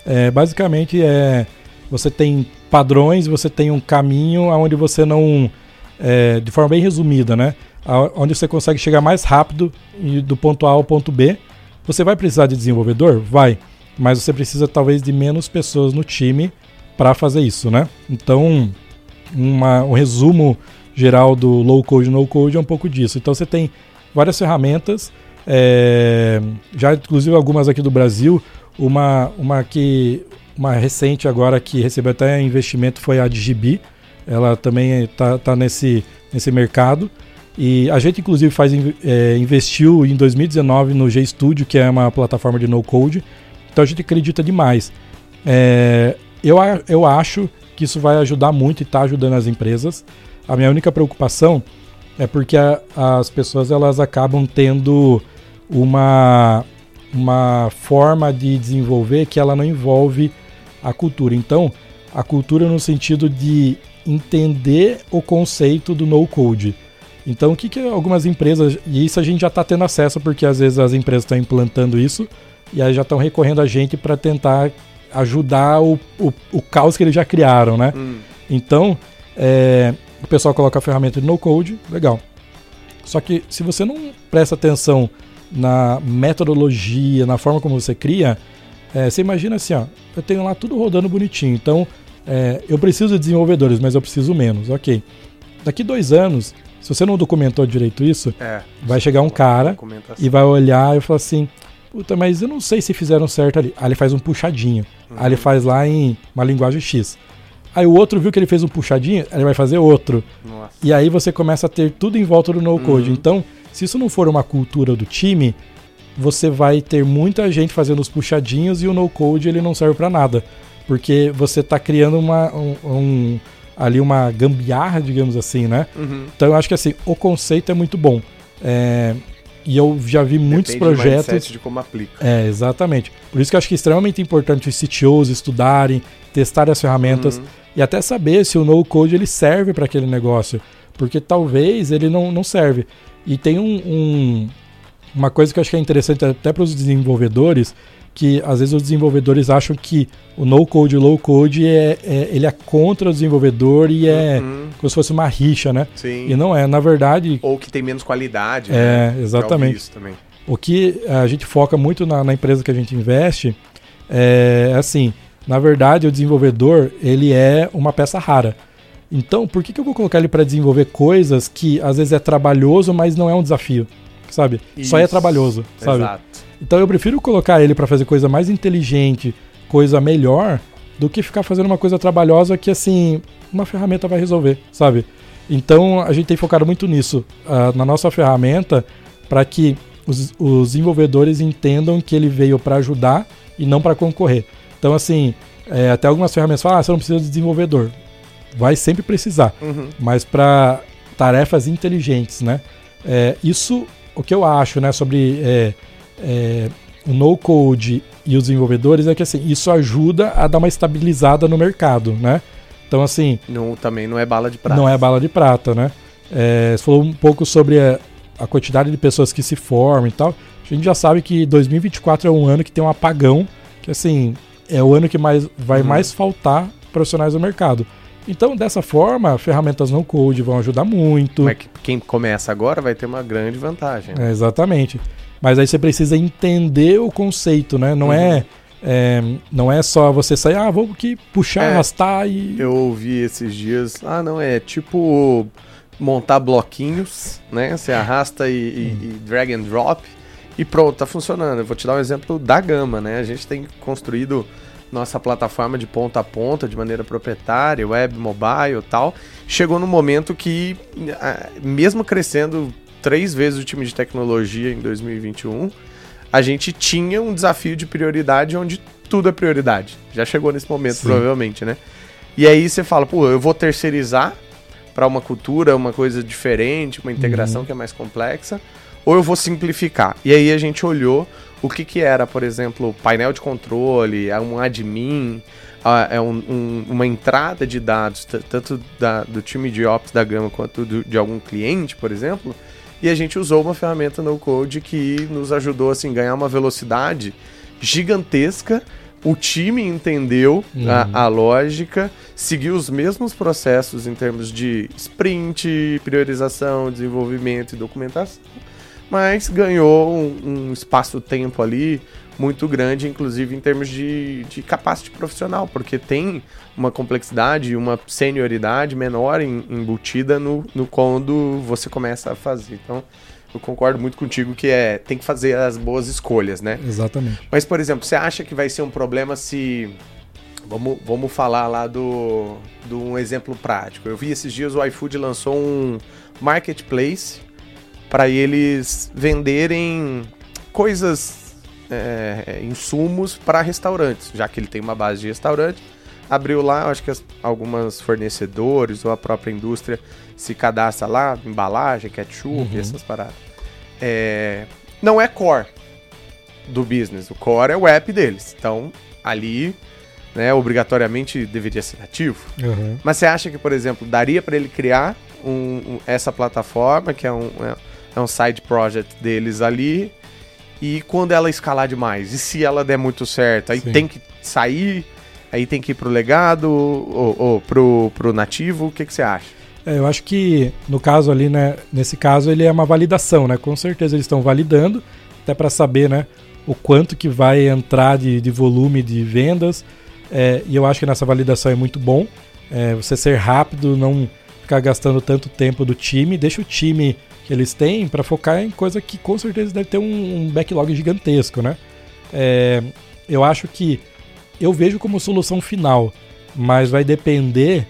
É, basicamente é você tem padrões, você tem um caminho onde você não, é, de forma bem resumida, né? Onde você consegue chegar mais rápido do ponto A ao ponto B. Você vai precisar de desenvolvedor? Vai, mas você precisa talvez de menos pessoas no time para fazer isso, né? Então uma, um resumo geral do low code no code é um pouco disso. Então você tem várias ferramentas. É, já inclusive algumas aqui do Brasil, uma, uma que uma recente agora que recebeu até investimento foi a Digibi. Ela também está tá nesse, nesse mercado. E a gente, inclusive, faz, é, investiu em 2019 no GStudio, que é uma plataforma de no-code. Então a gente acredita demais. É, eu, eu acho que isso vai ajudar muito e está ajudando as empresas. A minha única preocupação é porque a, as pessoas elas acabam tendo uma, uma forma de desenvolver que ela não envolve a cultura. Então, a cultura no sentido de entender o conceito do no-code. Então, o que, que algumas empresas. E isso a gente já está tendo acesso, porque às vezes as empresas estão implantando isso e aí já estão recorrendo a gente para tentar ajudar o, o, o, caos que eles já criaram, né? Hum. Então, é, o pessoal coloca a ferramenta de no-code, legal. Só que se você não presta atenção na metodologia, na forma como você cria, é, você imagina assim, ó, eu tenho lá tudo rodando bonitinho, então é, eu preciso de desenvolvedores, mas eu preciso menos, ok. Daqui dois anos, se você não documentou direito isso, é, vai chegar um cara e vai olhar e falar assim: Puta, mas eu não sei se fizeram certo ali. Aí ele faz um puxadinho. Uhum. Aí ele faz lá em uma linguagem X. Aí o outro viu que ele fez um puxadinho, ele vai fazer outro. Nossa. E aí você começa a ter tudo em volta do no-code. Uhum. Então, se isso não for uma cultura do time, você vai ter muita gente fazendo os puxadinhos e o no-code ele não serve para nada. Porque você está criando uma, um, um ali uma gambiarra, digamos assim, né? Uhum. Então eu acho que assim, o conceito é muito bom. É, e eu já vi Depende muitos projetos. de como aplica. É, exatamente. Por isso que eu acho que é extremamente importante os CTOs estudarem, testarem as ferramentas uhum. e até saber se o no code ele serve para aquele negócio. Porque talvez ele não, não serve. E tem um, um, uma coisa que eu acho que é interessante até para os desenvolvedores, que às vezes os desenvolvedores acham que o no code e o low code é, é, ele é contra o desenvolvedor e é uhum. como se fosse uma rixa, né? Sim. E não é, na verdade. Ou que tem menos qualidade. É, né? exatamente. O que a gente foca muito na, na empresa que a gente investe é assim, na verdade o desenvolvedor ele é uma peça rara. Então, por que, que eu vou colocar ele para desenvolver coisas que às vezes é trabalhoso, mas não é um desafio? Sabe? Isso. Só é trabalhoso, sabe? Exato. Então eu prefiro colocar ele para fazer coisa mais inteligente, coisa melhor, do que ficar fazendo uma coisa trabalhosa que, assim, uma ferramenta vai resolver, sabe? Então a gente tem focado muito nisso, uh, na nossa ferramenta, para que os, os, desenvolvedores entendam que ele veio para ajudar e não para concorrer. Então, assim, é, até algumas ferramentas falam, ah, você não precisa de desenvolvedor. Vai sempre precisar, uhum. mas para tarefas inteligentes, né? É, isso, o que eu acho, né, sobre é, é, o no-code e os desenvolvedores é que assim, isso ajuda a dar uma estabilizada no mercado, né? Então, assim. Não, também não é bala de prata. Não é bala de prata, né? É, você falou um pouco sobre a, a, quantidade de pessoas que se formam e tal. A gente já sabe que 2024 é um ano que tem um apagão, que assim, é o ano que mais vai uhum. mais faltar profissionais no mercado. Então, dessa forma, ferramentas no code vão ajudar muito. Mas quem começa agora vai ter uma grande vantagem. Né? É, exatamente. Mas aí você precisa entender o conceito, né? Não é, uhum. é, é, não é só você sair, ah, vou aqui puxar, é, arrastar e. Eu ouvi esses dias, ah, não, é tipo montar bloquinhos, né? Você arrasta e, e, uhum. e drag and drop e pronto, tá funcionando. Eu vou te dar um exemplo da gama, né? A gente tem construído nossa plataforma de ponta a ponta, de maneira proprietária, web, mobile tal. Chegou no momento que, mesmo crescendo três vezes o time de tecnologia em 2021, a gente tinha um desafio de prioridade onde tudo é prioridade. Já chegou nesse momento, Sim. provavelmente, né? E aí você fala, pô, eu vou terceirizar para uma cultura, uma coisa diferente, uma integração uhum. que é mais complexa, ou eu vou simplificar. E aí a gente olhou o que, que era, por exemplo, painel de controle, é um admin, é um, um, uma entrada de dados, tanto da, do time de Ops da Gama quanto do, de algum cliente, por exemplo, e a gente usou uma ferramenta no code que nos ajudou assim ganhar uma velocidade gigantesca. O time entendeu uhum. a, a, lógica, seguiu os mesmos processos em termos de sprint, priorização, desenvolvimento e documentação, mas ganhou um, um espaço-tempo ali muito grande, inclusive em termos de, de capacity profissional, porque tem uma complexidade e uma senioridade menor em, embutida no, no quando você começa a fazer. Então, eu concordo muito contigo que é tem que fazer as boas escolhas, né? Exatamente. Mas, por exemplo, você acha que vai ser um problema se. Vamos, vamos falar lá do, do um exemplo prático. Eu vi esses dias o iFood lançou um marketplace para eles venderem coisas, é, insumos para restaurantes, já que ele tem uma base de restaurante. Abriu lá, acho que as, algumas fornecedores ou a própria indústria se cadastra lá, embalagem, ketchup, uhum. essas paradas. É, não é core do business, o core é o app deles. Então, ali, né, obrigatoriamente deveria ser ativo. Uhum. Mas você acha que, por exemplo, daria para ele criar um, um, essa plataforma, que é um, é, é um side project deles ali, e quando ela escalar demais? E se ela der muito certo? Aí Sim. tem que sair, aí tem que ir pro legado ou, ou pro, pro nativo? O que, que você acha? É, eu acho que no caso ali, né, nesse caso ele é uma validação, né? Com certeza eles estão validando, até para saber, né, o quanto que vai entrar de, de volume de vendas. É, e eu acho que nessa validação é muito bom. É, você ser rápido, não ficar gastando tanto tempo do time, deixa o time que eles têm para focar em coisa que com certeza deve ter um, um backlog gigantesco, né? É, eu acho que eu vejo como solução final, mas vai depender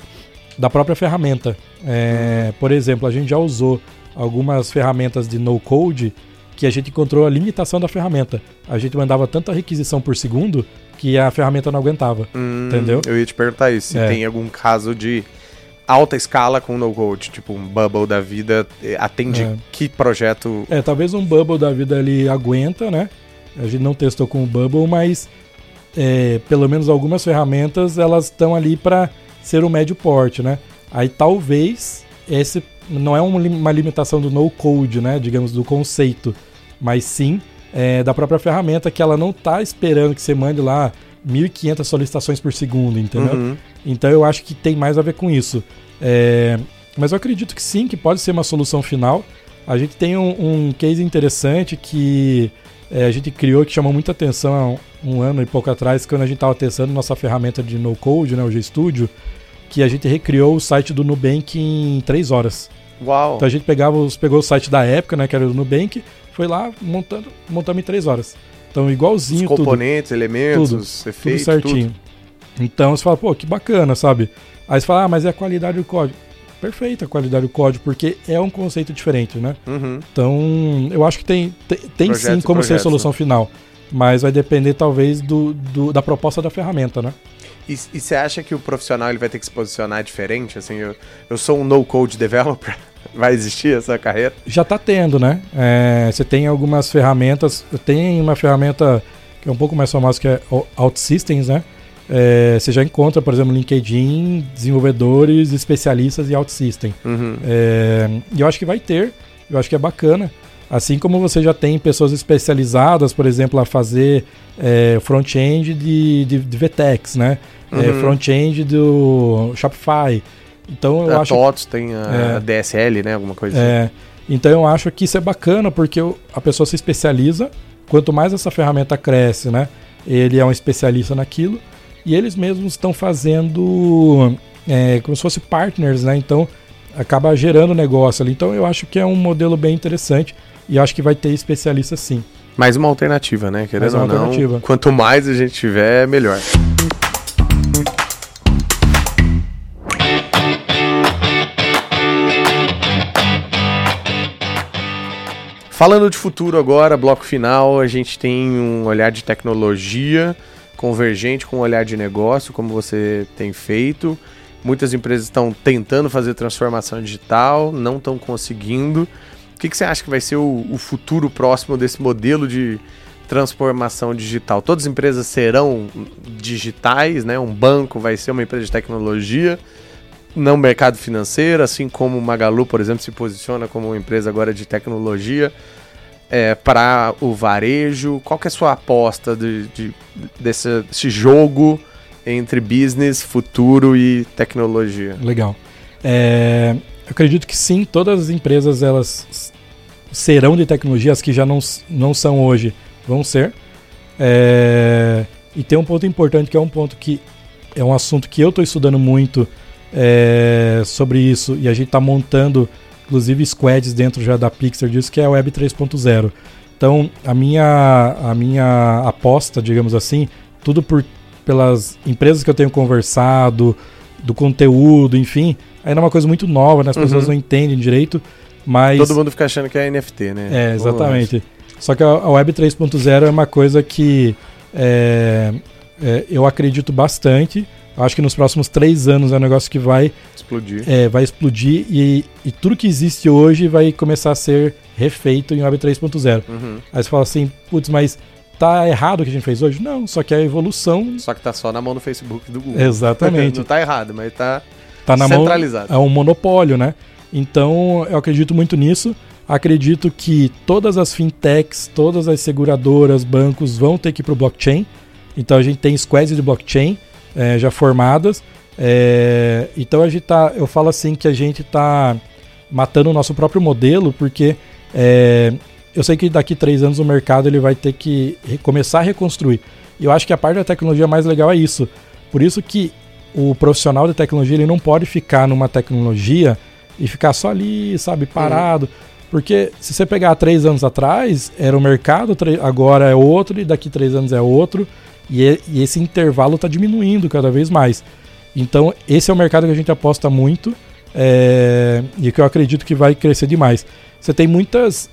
da própria ferramenta. É, por exemplo, a gente já usou algumas ferramentas de no-code que a gente encontrou a limitação da ferramenta. A gente mandava tanta requisição por segundo que a ferramenta não aguentava. Hum, entendeu? Eu ia te perguntar isso, se é. tem algum caso de alta escala com no-code, tipo um Bubble da vida, eh, atende é. que projeto? É, talvez um Bubble da vida ele aguenta, né? A gente não testou com o Bubble, mas é, pelo menos algumas ferramentas elas estão ali para ser o médio porte, né? Aí talvez esse não é uma limitação do no-code, né? Digamos, do conceito, mas sim é, da própria ferramenta que ela não está esperando que você mande lá 1.500 solicitações por segundo, entendeu? Uhum. Então eu acho que tem mais a ver com isso. É, mas eu acredito que sim, que pode ser uma solução final. A gente tem um, um case interessante que é, a gente criou que chamou muita atenção há um, um ano e pouco atrás, quando a gente estava testando nossa ferramenta de no-code, né, o GStudio, que a gente recriou o site do Nubank em três horas. Uau! Então a gente pegava os, pegou o site da época, né, que era o Nubank, foi lá montando, montamos em três horas. Então igualzinho Os componentes, tudo, elementos, tudo, efeitos, tudo certinho. Tudo. Então você fala, pô, que bacana, sabe? Aí você fala, ah, mas é a qualidade do código. Perfeita a qualidade do código, porque é um conceito diferente, né? Uhum. Então, eu acho que tem, tem, tem sim como ser a solução né? final. Mas vai depender, talvez, do, do, da proposta da ferramenta, né? E, e você acha que o profissional ele vai ter que se posicionar diferente? Assim, eu, eu sou um no-code developer. Vai existir essa carreira? Já está tendo, né? É, você tem algumas ferramentas. Tem uma ferramenta que é um pouco mais famosa que é OutSystems, né? É, você já encontra, por exemplo, LinkedIn, desenvolvedores, especialistas em OutSystem. Uhum. É, e eu acho que vai ter. Eu acho que é bacana. Assim como você já tem pessoas especializadas, por exemplo, a fazer é, front-end de, de, de VTEX, né? É, uhum. É, front-end do Shopify. Então eu a acho. TOTS tem a é, DSL, né? Alguma coisa é, assim. Então eu acho que isso é bacana porque a pessoa se especializa. Quanto mais essa ferramenta cresce, né? Ele é um especialista naquilo. E eles mesmos estão fazendo é, como se fosse partners, né? Então acaba gerando negócio ali. Então eu acho que é um modelo bem interessante e acho que vai ter especialista sim. Mais uma alternativa, né? Querendo Mais uma ou não, quanto mais a gente tiver, melhor. Falando de futuro agora, bloco final, a gente tem um olhar de tecnologia convergente com um olhar de negócio, como você tem feito. Muitas empresas estão tentando fazer transformação digital, não estão conseguindo. O que, que, você acha que vai ser o, o, futuro próximo desse modelo de transformação digital? Todas as empresas serão digitais, né? Um banco vai ser uma empresa de tecnologia no mercado financeiro, assim como o Magalu, por exemplo, se posiciona como uma empresa agora de tecnologia é, para o varejo. Qual que é a sua aposta de, de desse, desse, jogo entre business, futuro e tecnologia? Legal. É, eu acredito que sim, todas as empresas elas serão de tecnologia, as que já não, não são hoje vão ser. É, e tem um ponto importante que é um ponto que é um assunto que eu estou estudando muito é, sobre isso e a gente está montando inclusive squads dentro já da Pixar disso que é a Web 3.0. Então a minha a minha aposta, digamos assim, tudo por pelas empresas que eu tenho conversado, do conteúdo, enfim, ainda é uma coisa muito nova, né? As pessoas uhum. não entendem direito, mas todo mundo fica achando que é NFT, né? É exatamente. Só que a Web 3.0 é uma coisa que é, é, eu acredito bastante. Acho que nos próximos três anos é um negócio que vai explodir. É, vai explodir e, e, tudo que existe hoje vai começar a ser refeito em Web 3.0. Uhum. Aí você fala assim, putz, mas tá errado o que a gente fez hoje? Não, só que a evolução. Só que tá só na mão do Facebook e do Google. Exatamente. Não tá errado, mas tá, tá na centralizado. Mão, é um monopólio, né? Então eu acredito muito nisso. Acredito que todas as fintechs, todas as seguradoras, bancos vão ter que ir para o blockchain. Então a gente tem squads de blockchain é, já formadas. É, então a gente tá, eu falo assim que a gente está matando o nosso próprio modelo, porque é, eu sei que daqui três anos o mercado ele vai ter que começar a reconstruir. E eu acho que a parte da tecnologia mais legal é isso. Por isso que o profissional de tecnologia ele não pode ficar numa tecnologia e ficar só ali, sabe, parado. Uhum. Porque se você pegar três anos atrás, era o mercado, agora é outro, e daqui três anos é outro, e, e esse intervalo está diminuindo cada vez mais. Então, esse é o mercado que a gente aposta muito é, e que eu acredito que vai crescer demais. Você tem muitas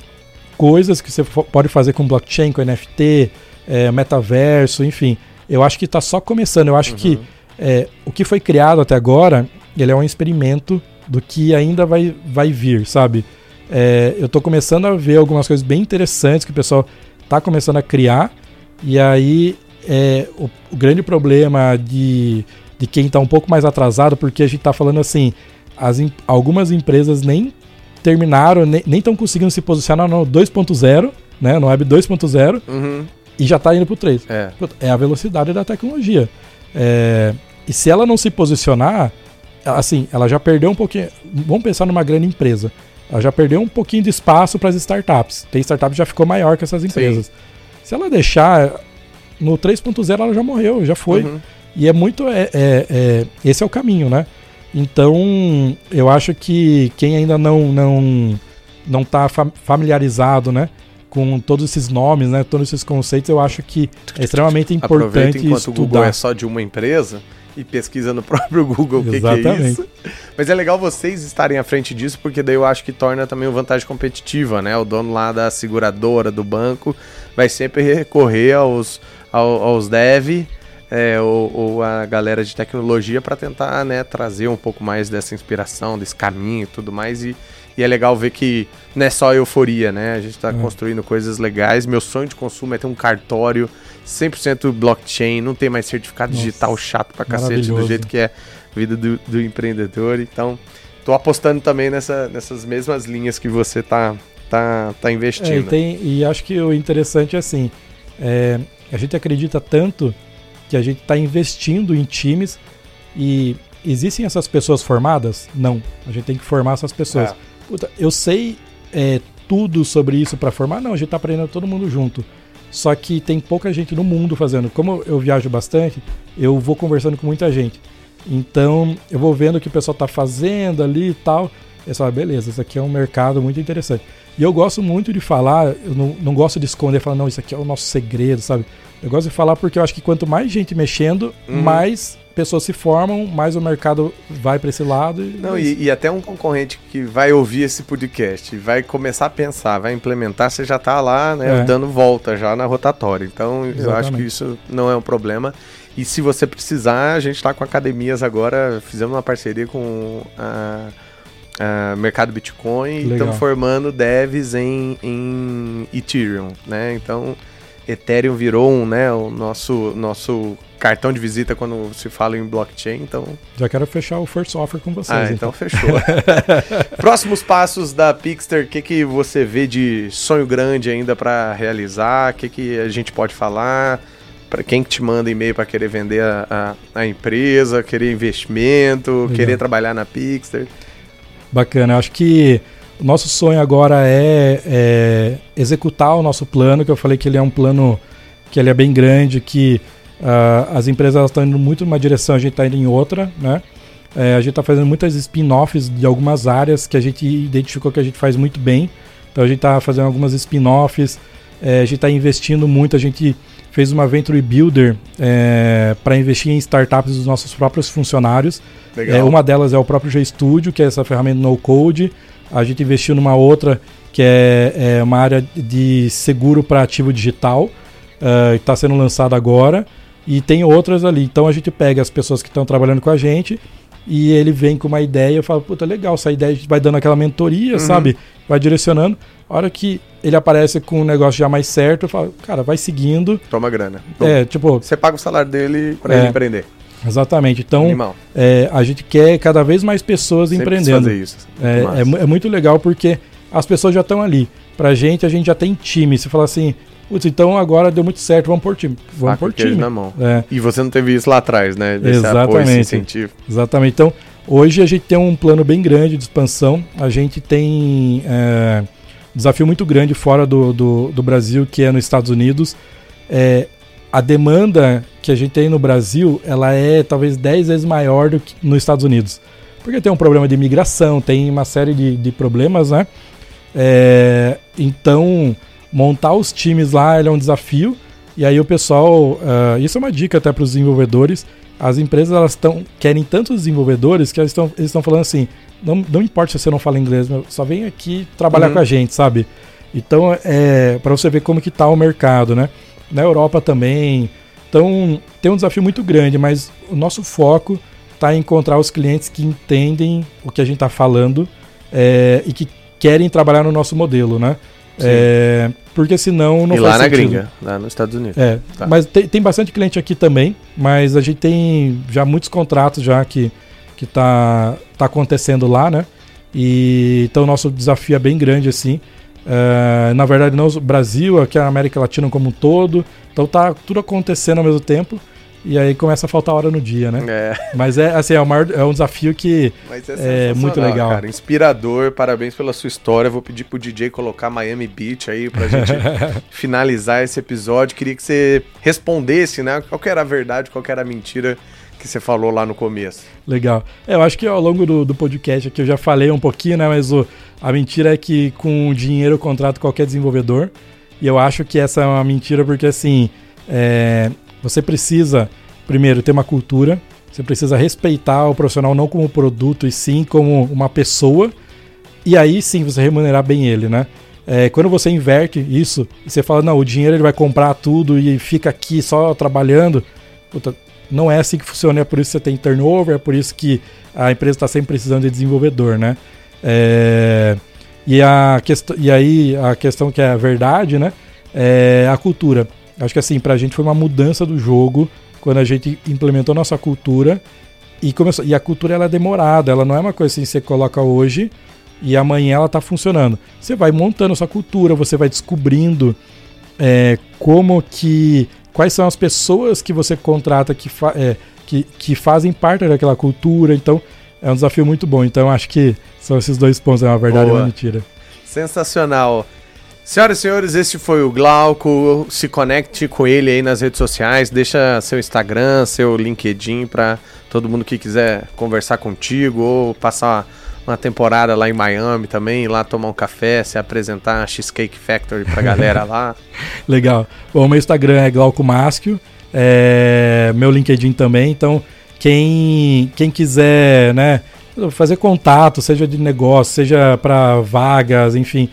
coisas que você pode fazer com blockchain, com NFT, é, metaverso, enfim. Eu acho que está só começando. Eu acho uhum. que é, o que foi criado até agora, ele é um experimento do que ainda vai, vai vir, sabe? É, eu estou começando a ver algumas coisas bem interessantes que o pessoal está começando a criar. E aí é, o, o, grande problema de, de quem está um pouco mais atrasado, porque a gente está falando assim, as, algumas empresas nem terminaram, nem estão conseguindo se posicionar no 2.0, né, no Web 2.0, uhum. e já está indo para o 3. É. é a velocidade da tecnologia. É, e se ela não se posicionar, assim, ela já perdeu um pouquinho. Vamos pensar numa grande empresa. Ela já perdeu um pouquinho de espaço para as startups. Tem startup que já ficou maior que essas empresas. Sim. Se ela deixar no 3.0 ela já morreu, já foi. Uhum. E é muito. É, é, é, esse é o caminho, né? Então, eu acho que quem ainda não não não está familiarizado, né, com todos esses nomes, né, todos esses conceitos, eu acho que é extremamente importante Aproveita enquanto estudar. o Google é só de uma empresa, e pesquisa no próprio Google o que, que, é isso. Mas é legal vocês estarem à frente disso, porque daí eu acho que torna também uma vantagem competitiva, né? O dono lá da seguradora, do banco, vai sempre recorrer aos, aos, aos dev é, ou, ou, a galera de tecnologia para tentar né, trazer um pouco mais dessa inspiração, desse caminho e tudo mais. E, e é legal ver que não é só euforia, né? A gente está é. construindo coisas legais. Meu sonho de consumo é ter um cartório 100% blockchain, não tem mais certificado Nossa, digital chato pra cacete do jeito que é a vida do, do empreendedor. Então, tô apostando também nessa, nessas mesmas linhas que você tá, tá, tá investindo. É, e, tem, e acho que o interessante é assim, é, a gente acredita tanto que a gente está investindo em times e existem essas pessoas formadas? Não. A gente tem que formar essas pessoas. É. Puta, eu sei é, tudo sobre isso para formar? Não, a gente está aprendendo todo mundo junto. Só que tem pouca gente no mundo fazendo. Como eu viajo bastante, eu vou conversando com muita gente. Então, eu vou vendo o que o pessoal está fazendo ali e tal. E você fala, beleza, isso aqui é um mercado muito interessante. E eu gosto muito de falar, eu não, não gosto de esconder, falar, não, isso aqui é o nosso segredo, sabe? Eu gosto de falar porque eu acho que quanto mais gente mexendo, uhum. mais pessoas se formam, mais o mercado vai para esse lado. E Não, é e, e, até um concorrente que vai ouvir esse podcast, vai começar a pensar, vai implementar, você já está lá, né, é. dando volta já na rotatória. Então, Exatamente. eu acho que isso não é um problema. E se você precisar, a gente está com academias agora, fizemos uma parceria com a, a Mercado Bitcoin e estamos formando devs em, em Ethereum, né? Então, Ethereum virou um, né, o nosso, nosso cartão de visita quando se fala em blockchain, então... Já quero fechar o first offer com vocês. Ah, então, então fechou. Próximos passos da Pixter, o que, que você vê de sonho grande ainda para realizar? O que, que a gente pode falar? Para quem que te manda e-mail para querer vender a, a, a, empresa, querer investimento, Legal. querer trabalhar na Pixter? Bacana, acho que o nosso sonho agora é, é, executar o nosso plano, que eu falei que ele é um plano que ele é bem grande, que uh, as empresas estão indo muito numa direção, a gente está indo em outra, né? É, a gente está fazendo muitas spin-offs de algumas áreas que a gente identificou que a gente faz muito bem. Então a gente está fazendo algumas spin-offs, é, a gente está investindo muito, a gente fez uma Venture Builder é, para investir em startups dos nossos próprios funcionários. É, uma delas é o próprio GStudio, que é essa ferramenta no code. A gente investiu numa outra que é, é uma área de seguro para ativo digital, uh, que está sendo lançada agora. E tem outras ali. Então a gente pega as pessoas que estão trabalhando com a gente e ele vem com uma ideia, eu falo, puta, legal, essa ideia a gente vai dando aquela mentoria, uhum. sabe? Vai direcionando. A hora que ele aparece com um negócio já mais certo, eu falo, cara, vai seguindo. Toma grana. É, tipo. Você paga o salário dele para é, ele empreender. Exatamente. Então, é, a gente quer cada vez mais pessoas Sempre empreendendo. Fazer isso. É, é, é, muito legal porque as pessoas já estão ali. Pra gente, a gente já tem time. Você fala assim, Putz, então agora deu muito certo, vamos por time. Vamos por time. na mão. É. E você não teve isso lá atrás, né? Desse Exatamente. Apoio, esse incentivo. Exatamente. Então, hoje a gente tem um plano bem grande de expansão. A gente tem é, um desafio muito grande fora do, do, do, Brasil, que é nos Estados Unidos. É, a demanda que a gente tem no Brasil, ela é talvez 10 vezes maior do que nos Estados Unidos. Porque tem um problema de imigração, tem uma série de, de problemas, né? É, então montar os times lá é um desafio. E aí o pessoal, uh, isso é uma dica até para os desenvolvedores. As empresas elas tão, querem tantos desenvolvedores que eles estão falando assim, não, não importa se você não fala inglês, só vem aqui trabalhar uhum. com a gente, sabe? Então é para você ver como que tá o mercado, né? Na Europa também. Então tem um desafio muito grande, mas o nosso foco está em encontrar os clientes que entendem o que a gente está falando é, e que querem trabalhar no nosso modelo, né? É, porque senão não e faz lá sentido. na gringa, lá nos Estados Unidos. É, tá. mas tem, tem bastante cliente aqui também, mas a gente tem já muitos contratos já que, que tá, tá acontecendo lá, né? E, então o nosso desafio é bem grande assim. É, na verdade, não o Brasil, aqui a América Latina como um todo. Então tá tudo acontecendo ao mesmo tempo. E aí começa a faltar hora no dia, né? É. Mas é assim, é, maior, é um desafio que é, é muito legal. Cara, inspirador, parabéns pela sua história. Vou pedir pro DJ colocar Miami Beach aí pra gente finalizar esse episódio. Queria que você respondesse, né? Qual que era a verdade, qual que era a mentira que você falou lá no começo. Legal. É, eu acho que ao longo do, do podcast aqui eu já falei um pouquinho, né? Mas o, a mentira é que com dinheiro eu contrato qualquer desenvolvedor. E eu acho que essa é uma mentira porque, assim, é, você precisa, primeiro, ter uma cultura, você precisa respeitar o profissional não como produto, e sim como uma pessoa, e aí sim você remunerar bem ele, né? É, quando você inverte isso, e você fala, não, o dinheiro ele vai comprar tudo e fica aqui só trabalhando, puta, não é assim que funciona, é por isso que você tem turnover, é por isso que a empresa está sempre precisando de desenvolvedor, né? É, e, a e aí a questão que é a verdade, né? É a cultura. Acho que assim, pra gente foi uma mudança do jogo quando a gente implementou nossa cultura e começou. E a cultura ela é demorada, ela não é uma coisa assim que você coloca hoje e amanhã ela tá funcionando. Você vai montando sua cultura, você vai descobrindo é, como que. quais são as pessoas que você contrata que, fa, é, que, que fazem parte daquela cultura. Então, é um desafio muito bom. Então, acho que são esses dois pontos, é uma verdade Boa. e uma mentira. Sensacional. Senhoras e senhores, esse foi o Glauco. Se conecte com ele aí nas redes sociais, deixa seu Instagram, seu LinkedIn para todo mundo que quiser conversar contigo ou passar uma temporada lá em Miami também, lá tomar um café, se apresentar a Cheesecake Factory pra galera lá. Legal. Bom, meu Instagram é Glauco Maschio, é meu LinkedIn também, então quem, quem quiser, né, fazer contato, seja de negócio, seja para vagas, enfim,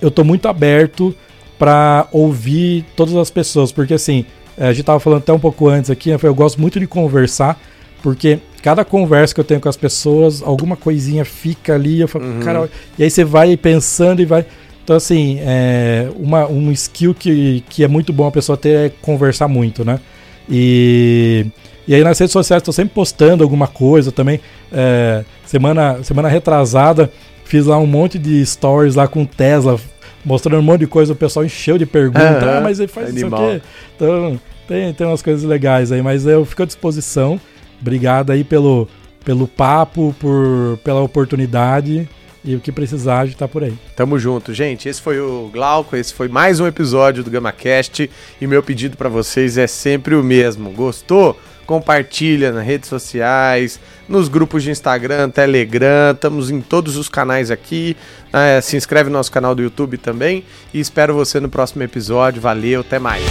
eu estou muito aberto para ouvir todas as pessoas, porque assim, é, a gente tava falando até um pouco antes aqui, eu gosto muito de conversar, porque cada conversa que eu tenho com as pessoas, alguma coisinha fica ali, eu falo, uhum. cara, e aí você vai pensando e vai. Então, assim, é, uma, um skill que, que é muito bom a pessoa ter é conversar muito, né? E, e aí nas redes sociais estou sempre postando alguma coisa também. É, semana, semana retrasada Fiz lá um monte de stories lá com Tesla, mostrando um monte de coisa, o pessoal encheu de perguntas. ah, mas ele faz Animal. isso aqui. Então, tem, tem umas coisas legais aí, mas eu fico à disposição. Obrigado aí pelo, pelo papo, por, pela oportunidade. E o que precisar, a gente tá por aí. Tamo junto, gente. Esse foi o Glauco, esse foi mais um episódio do GamaCast. E meu pedido para vocês é sempre o mesmo. Gostou? Compartilha nas redes sociais, nos grupos de Instagram, Telegram, estamos em todos os canais aqui. É, se inscreve no nosso canal do YouTube também. E espero você no próximo episódio. Valeu, até mais.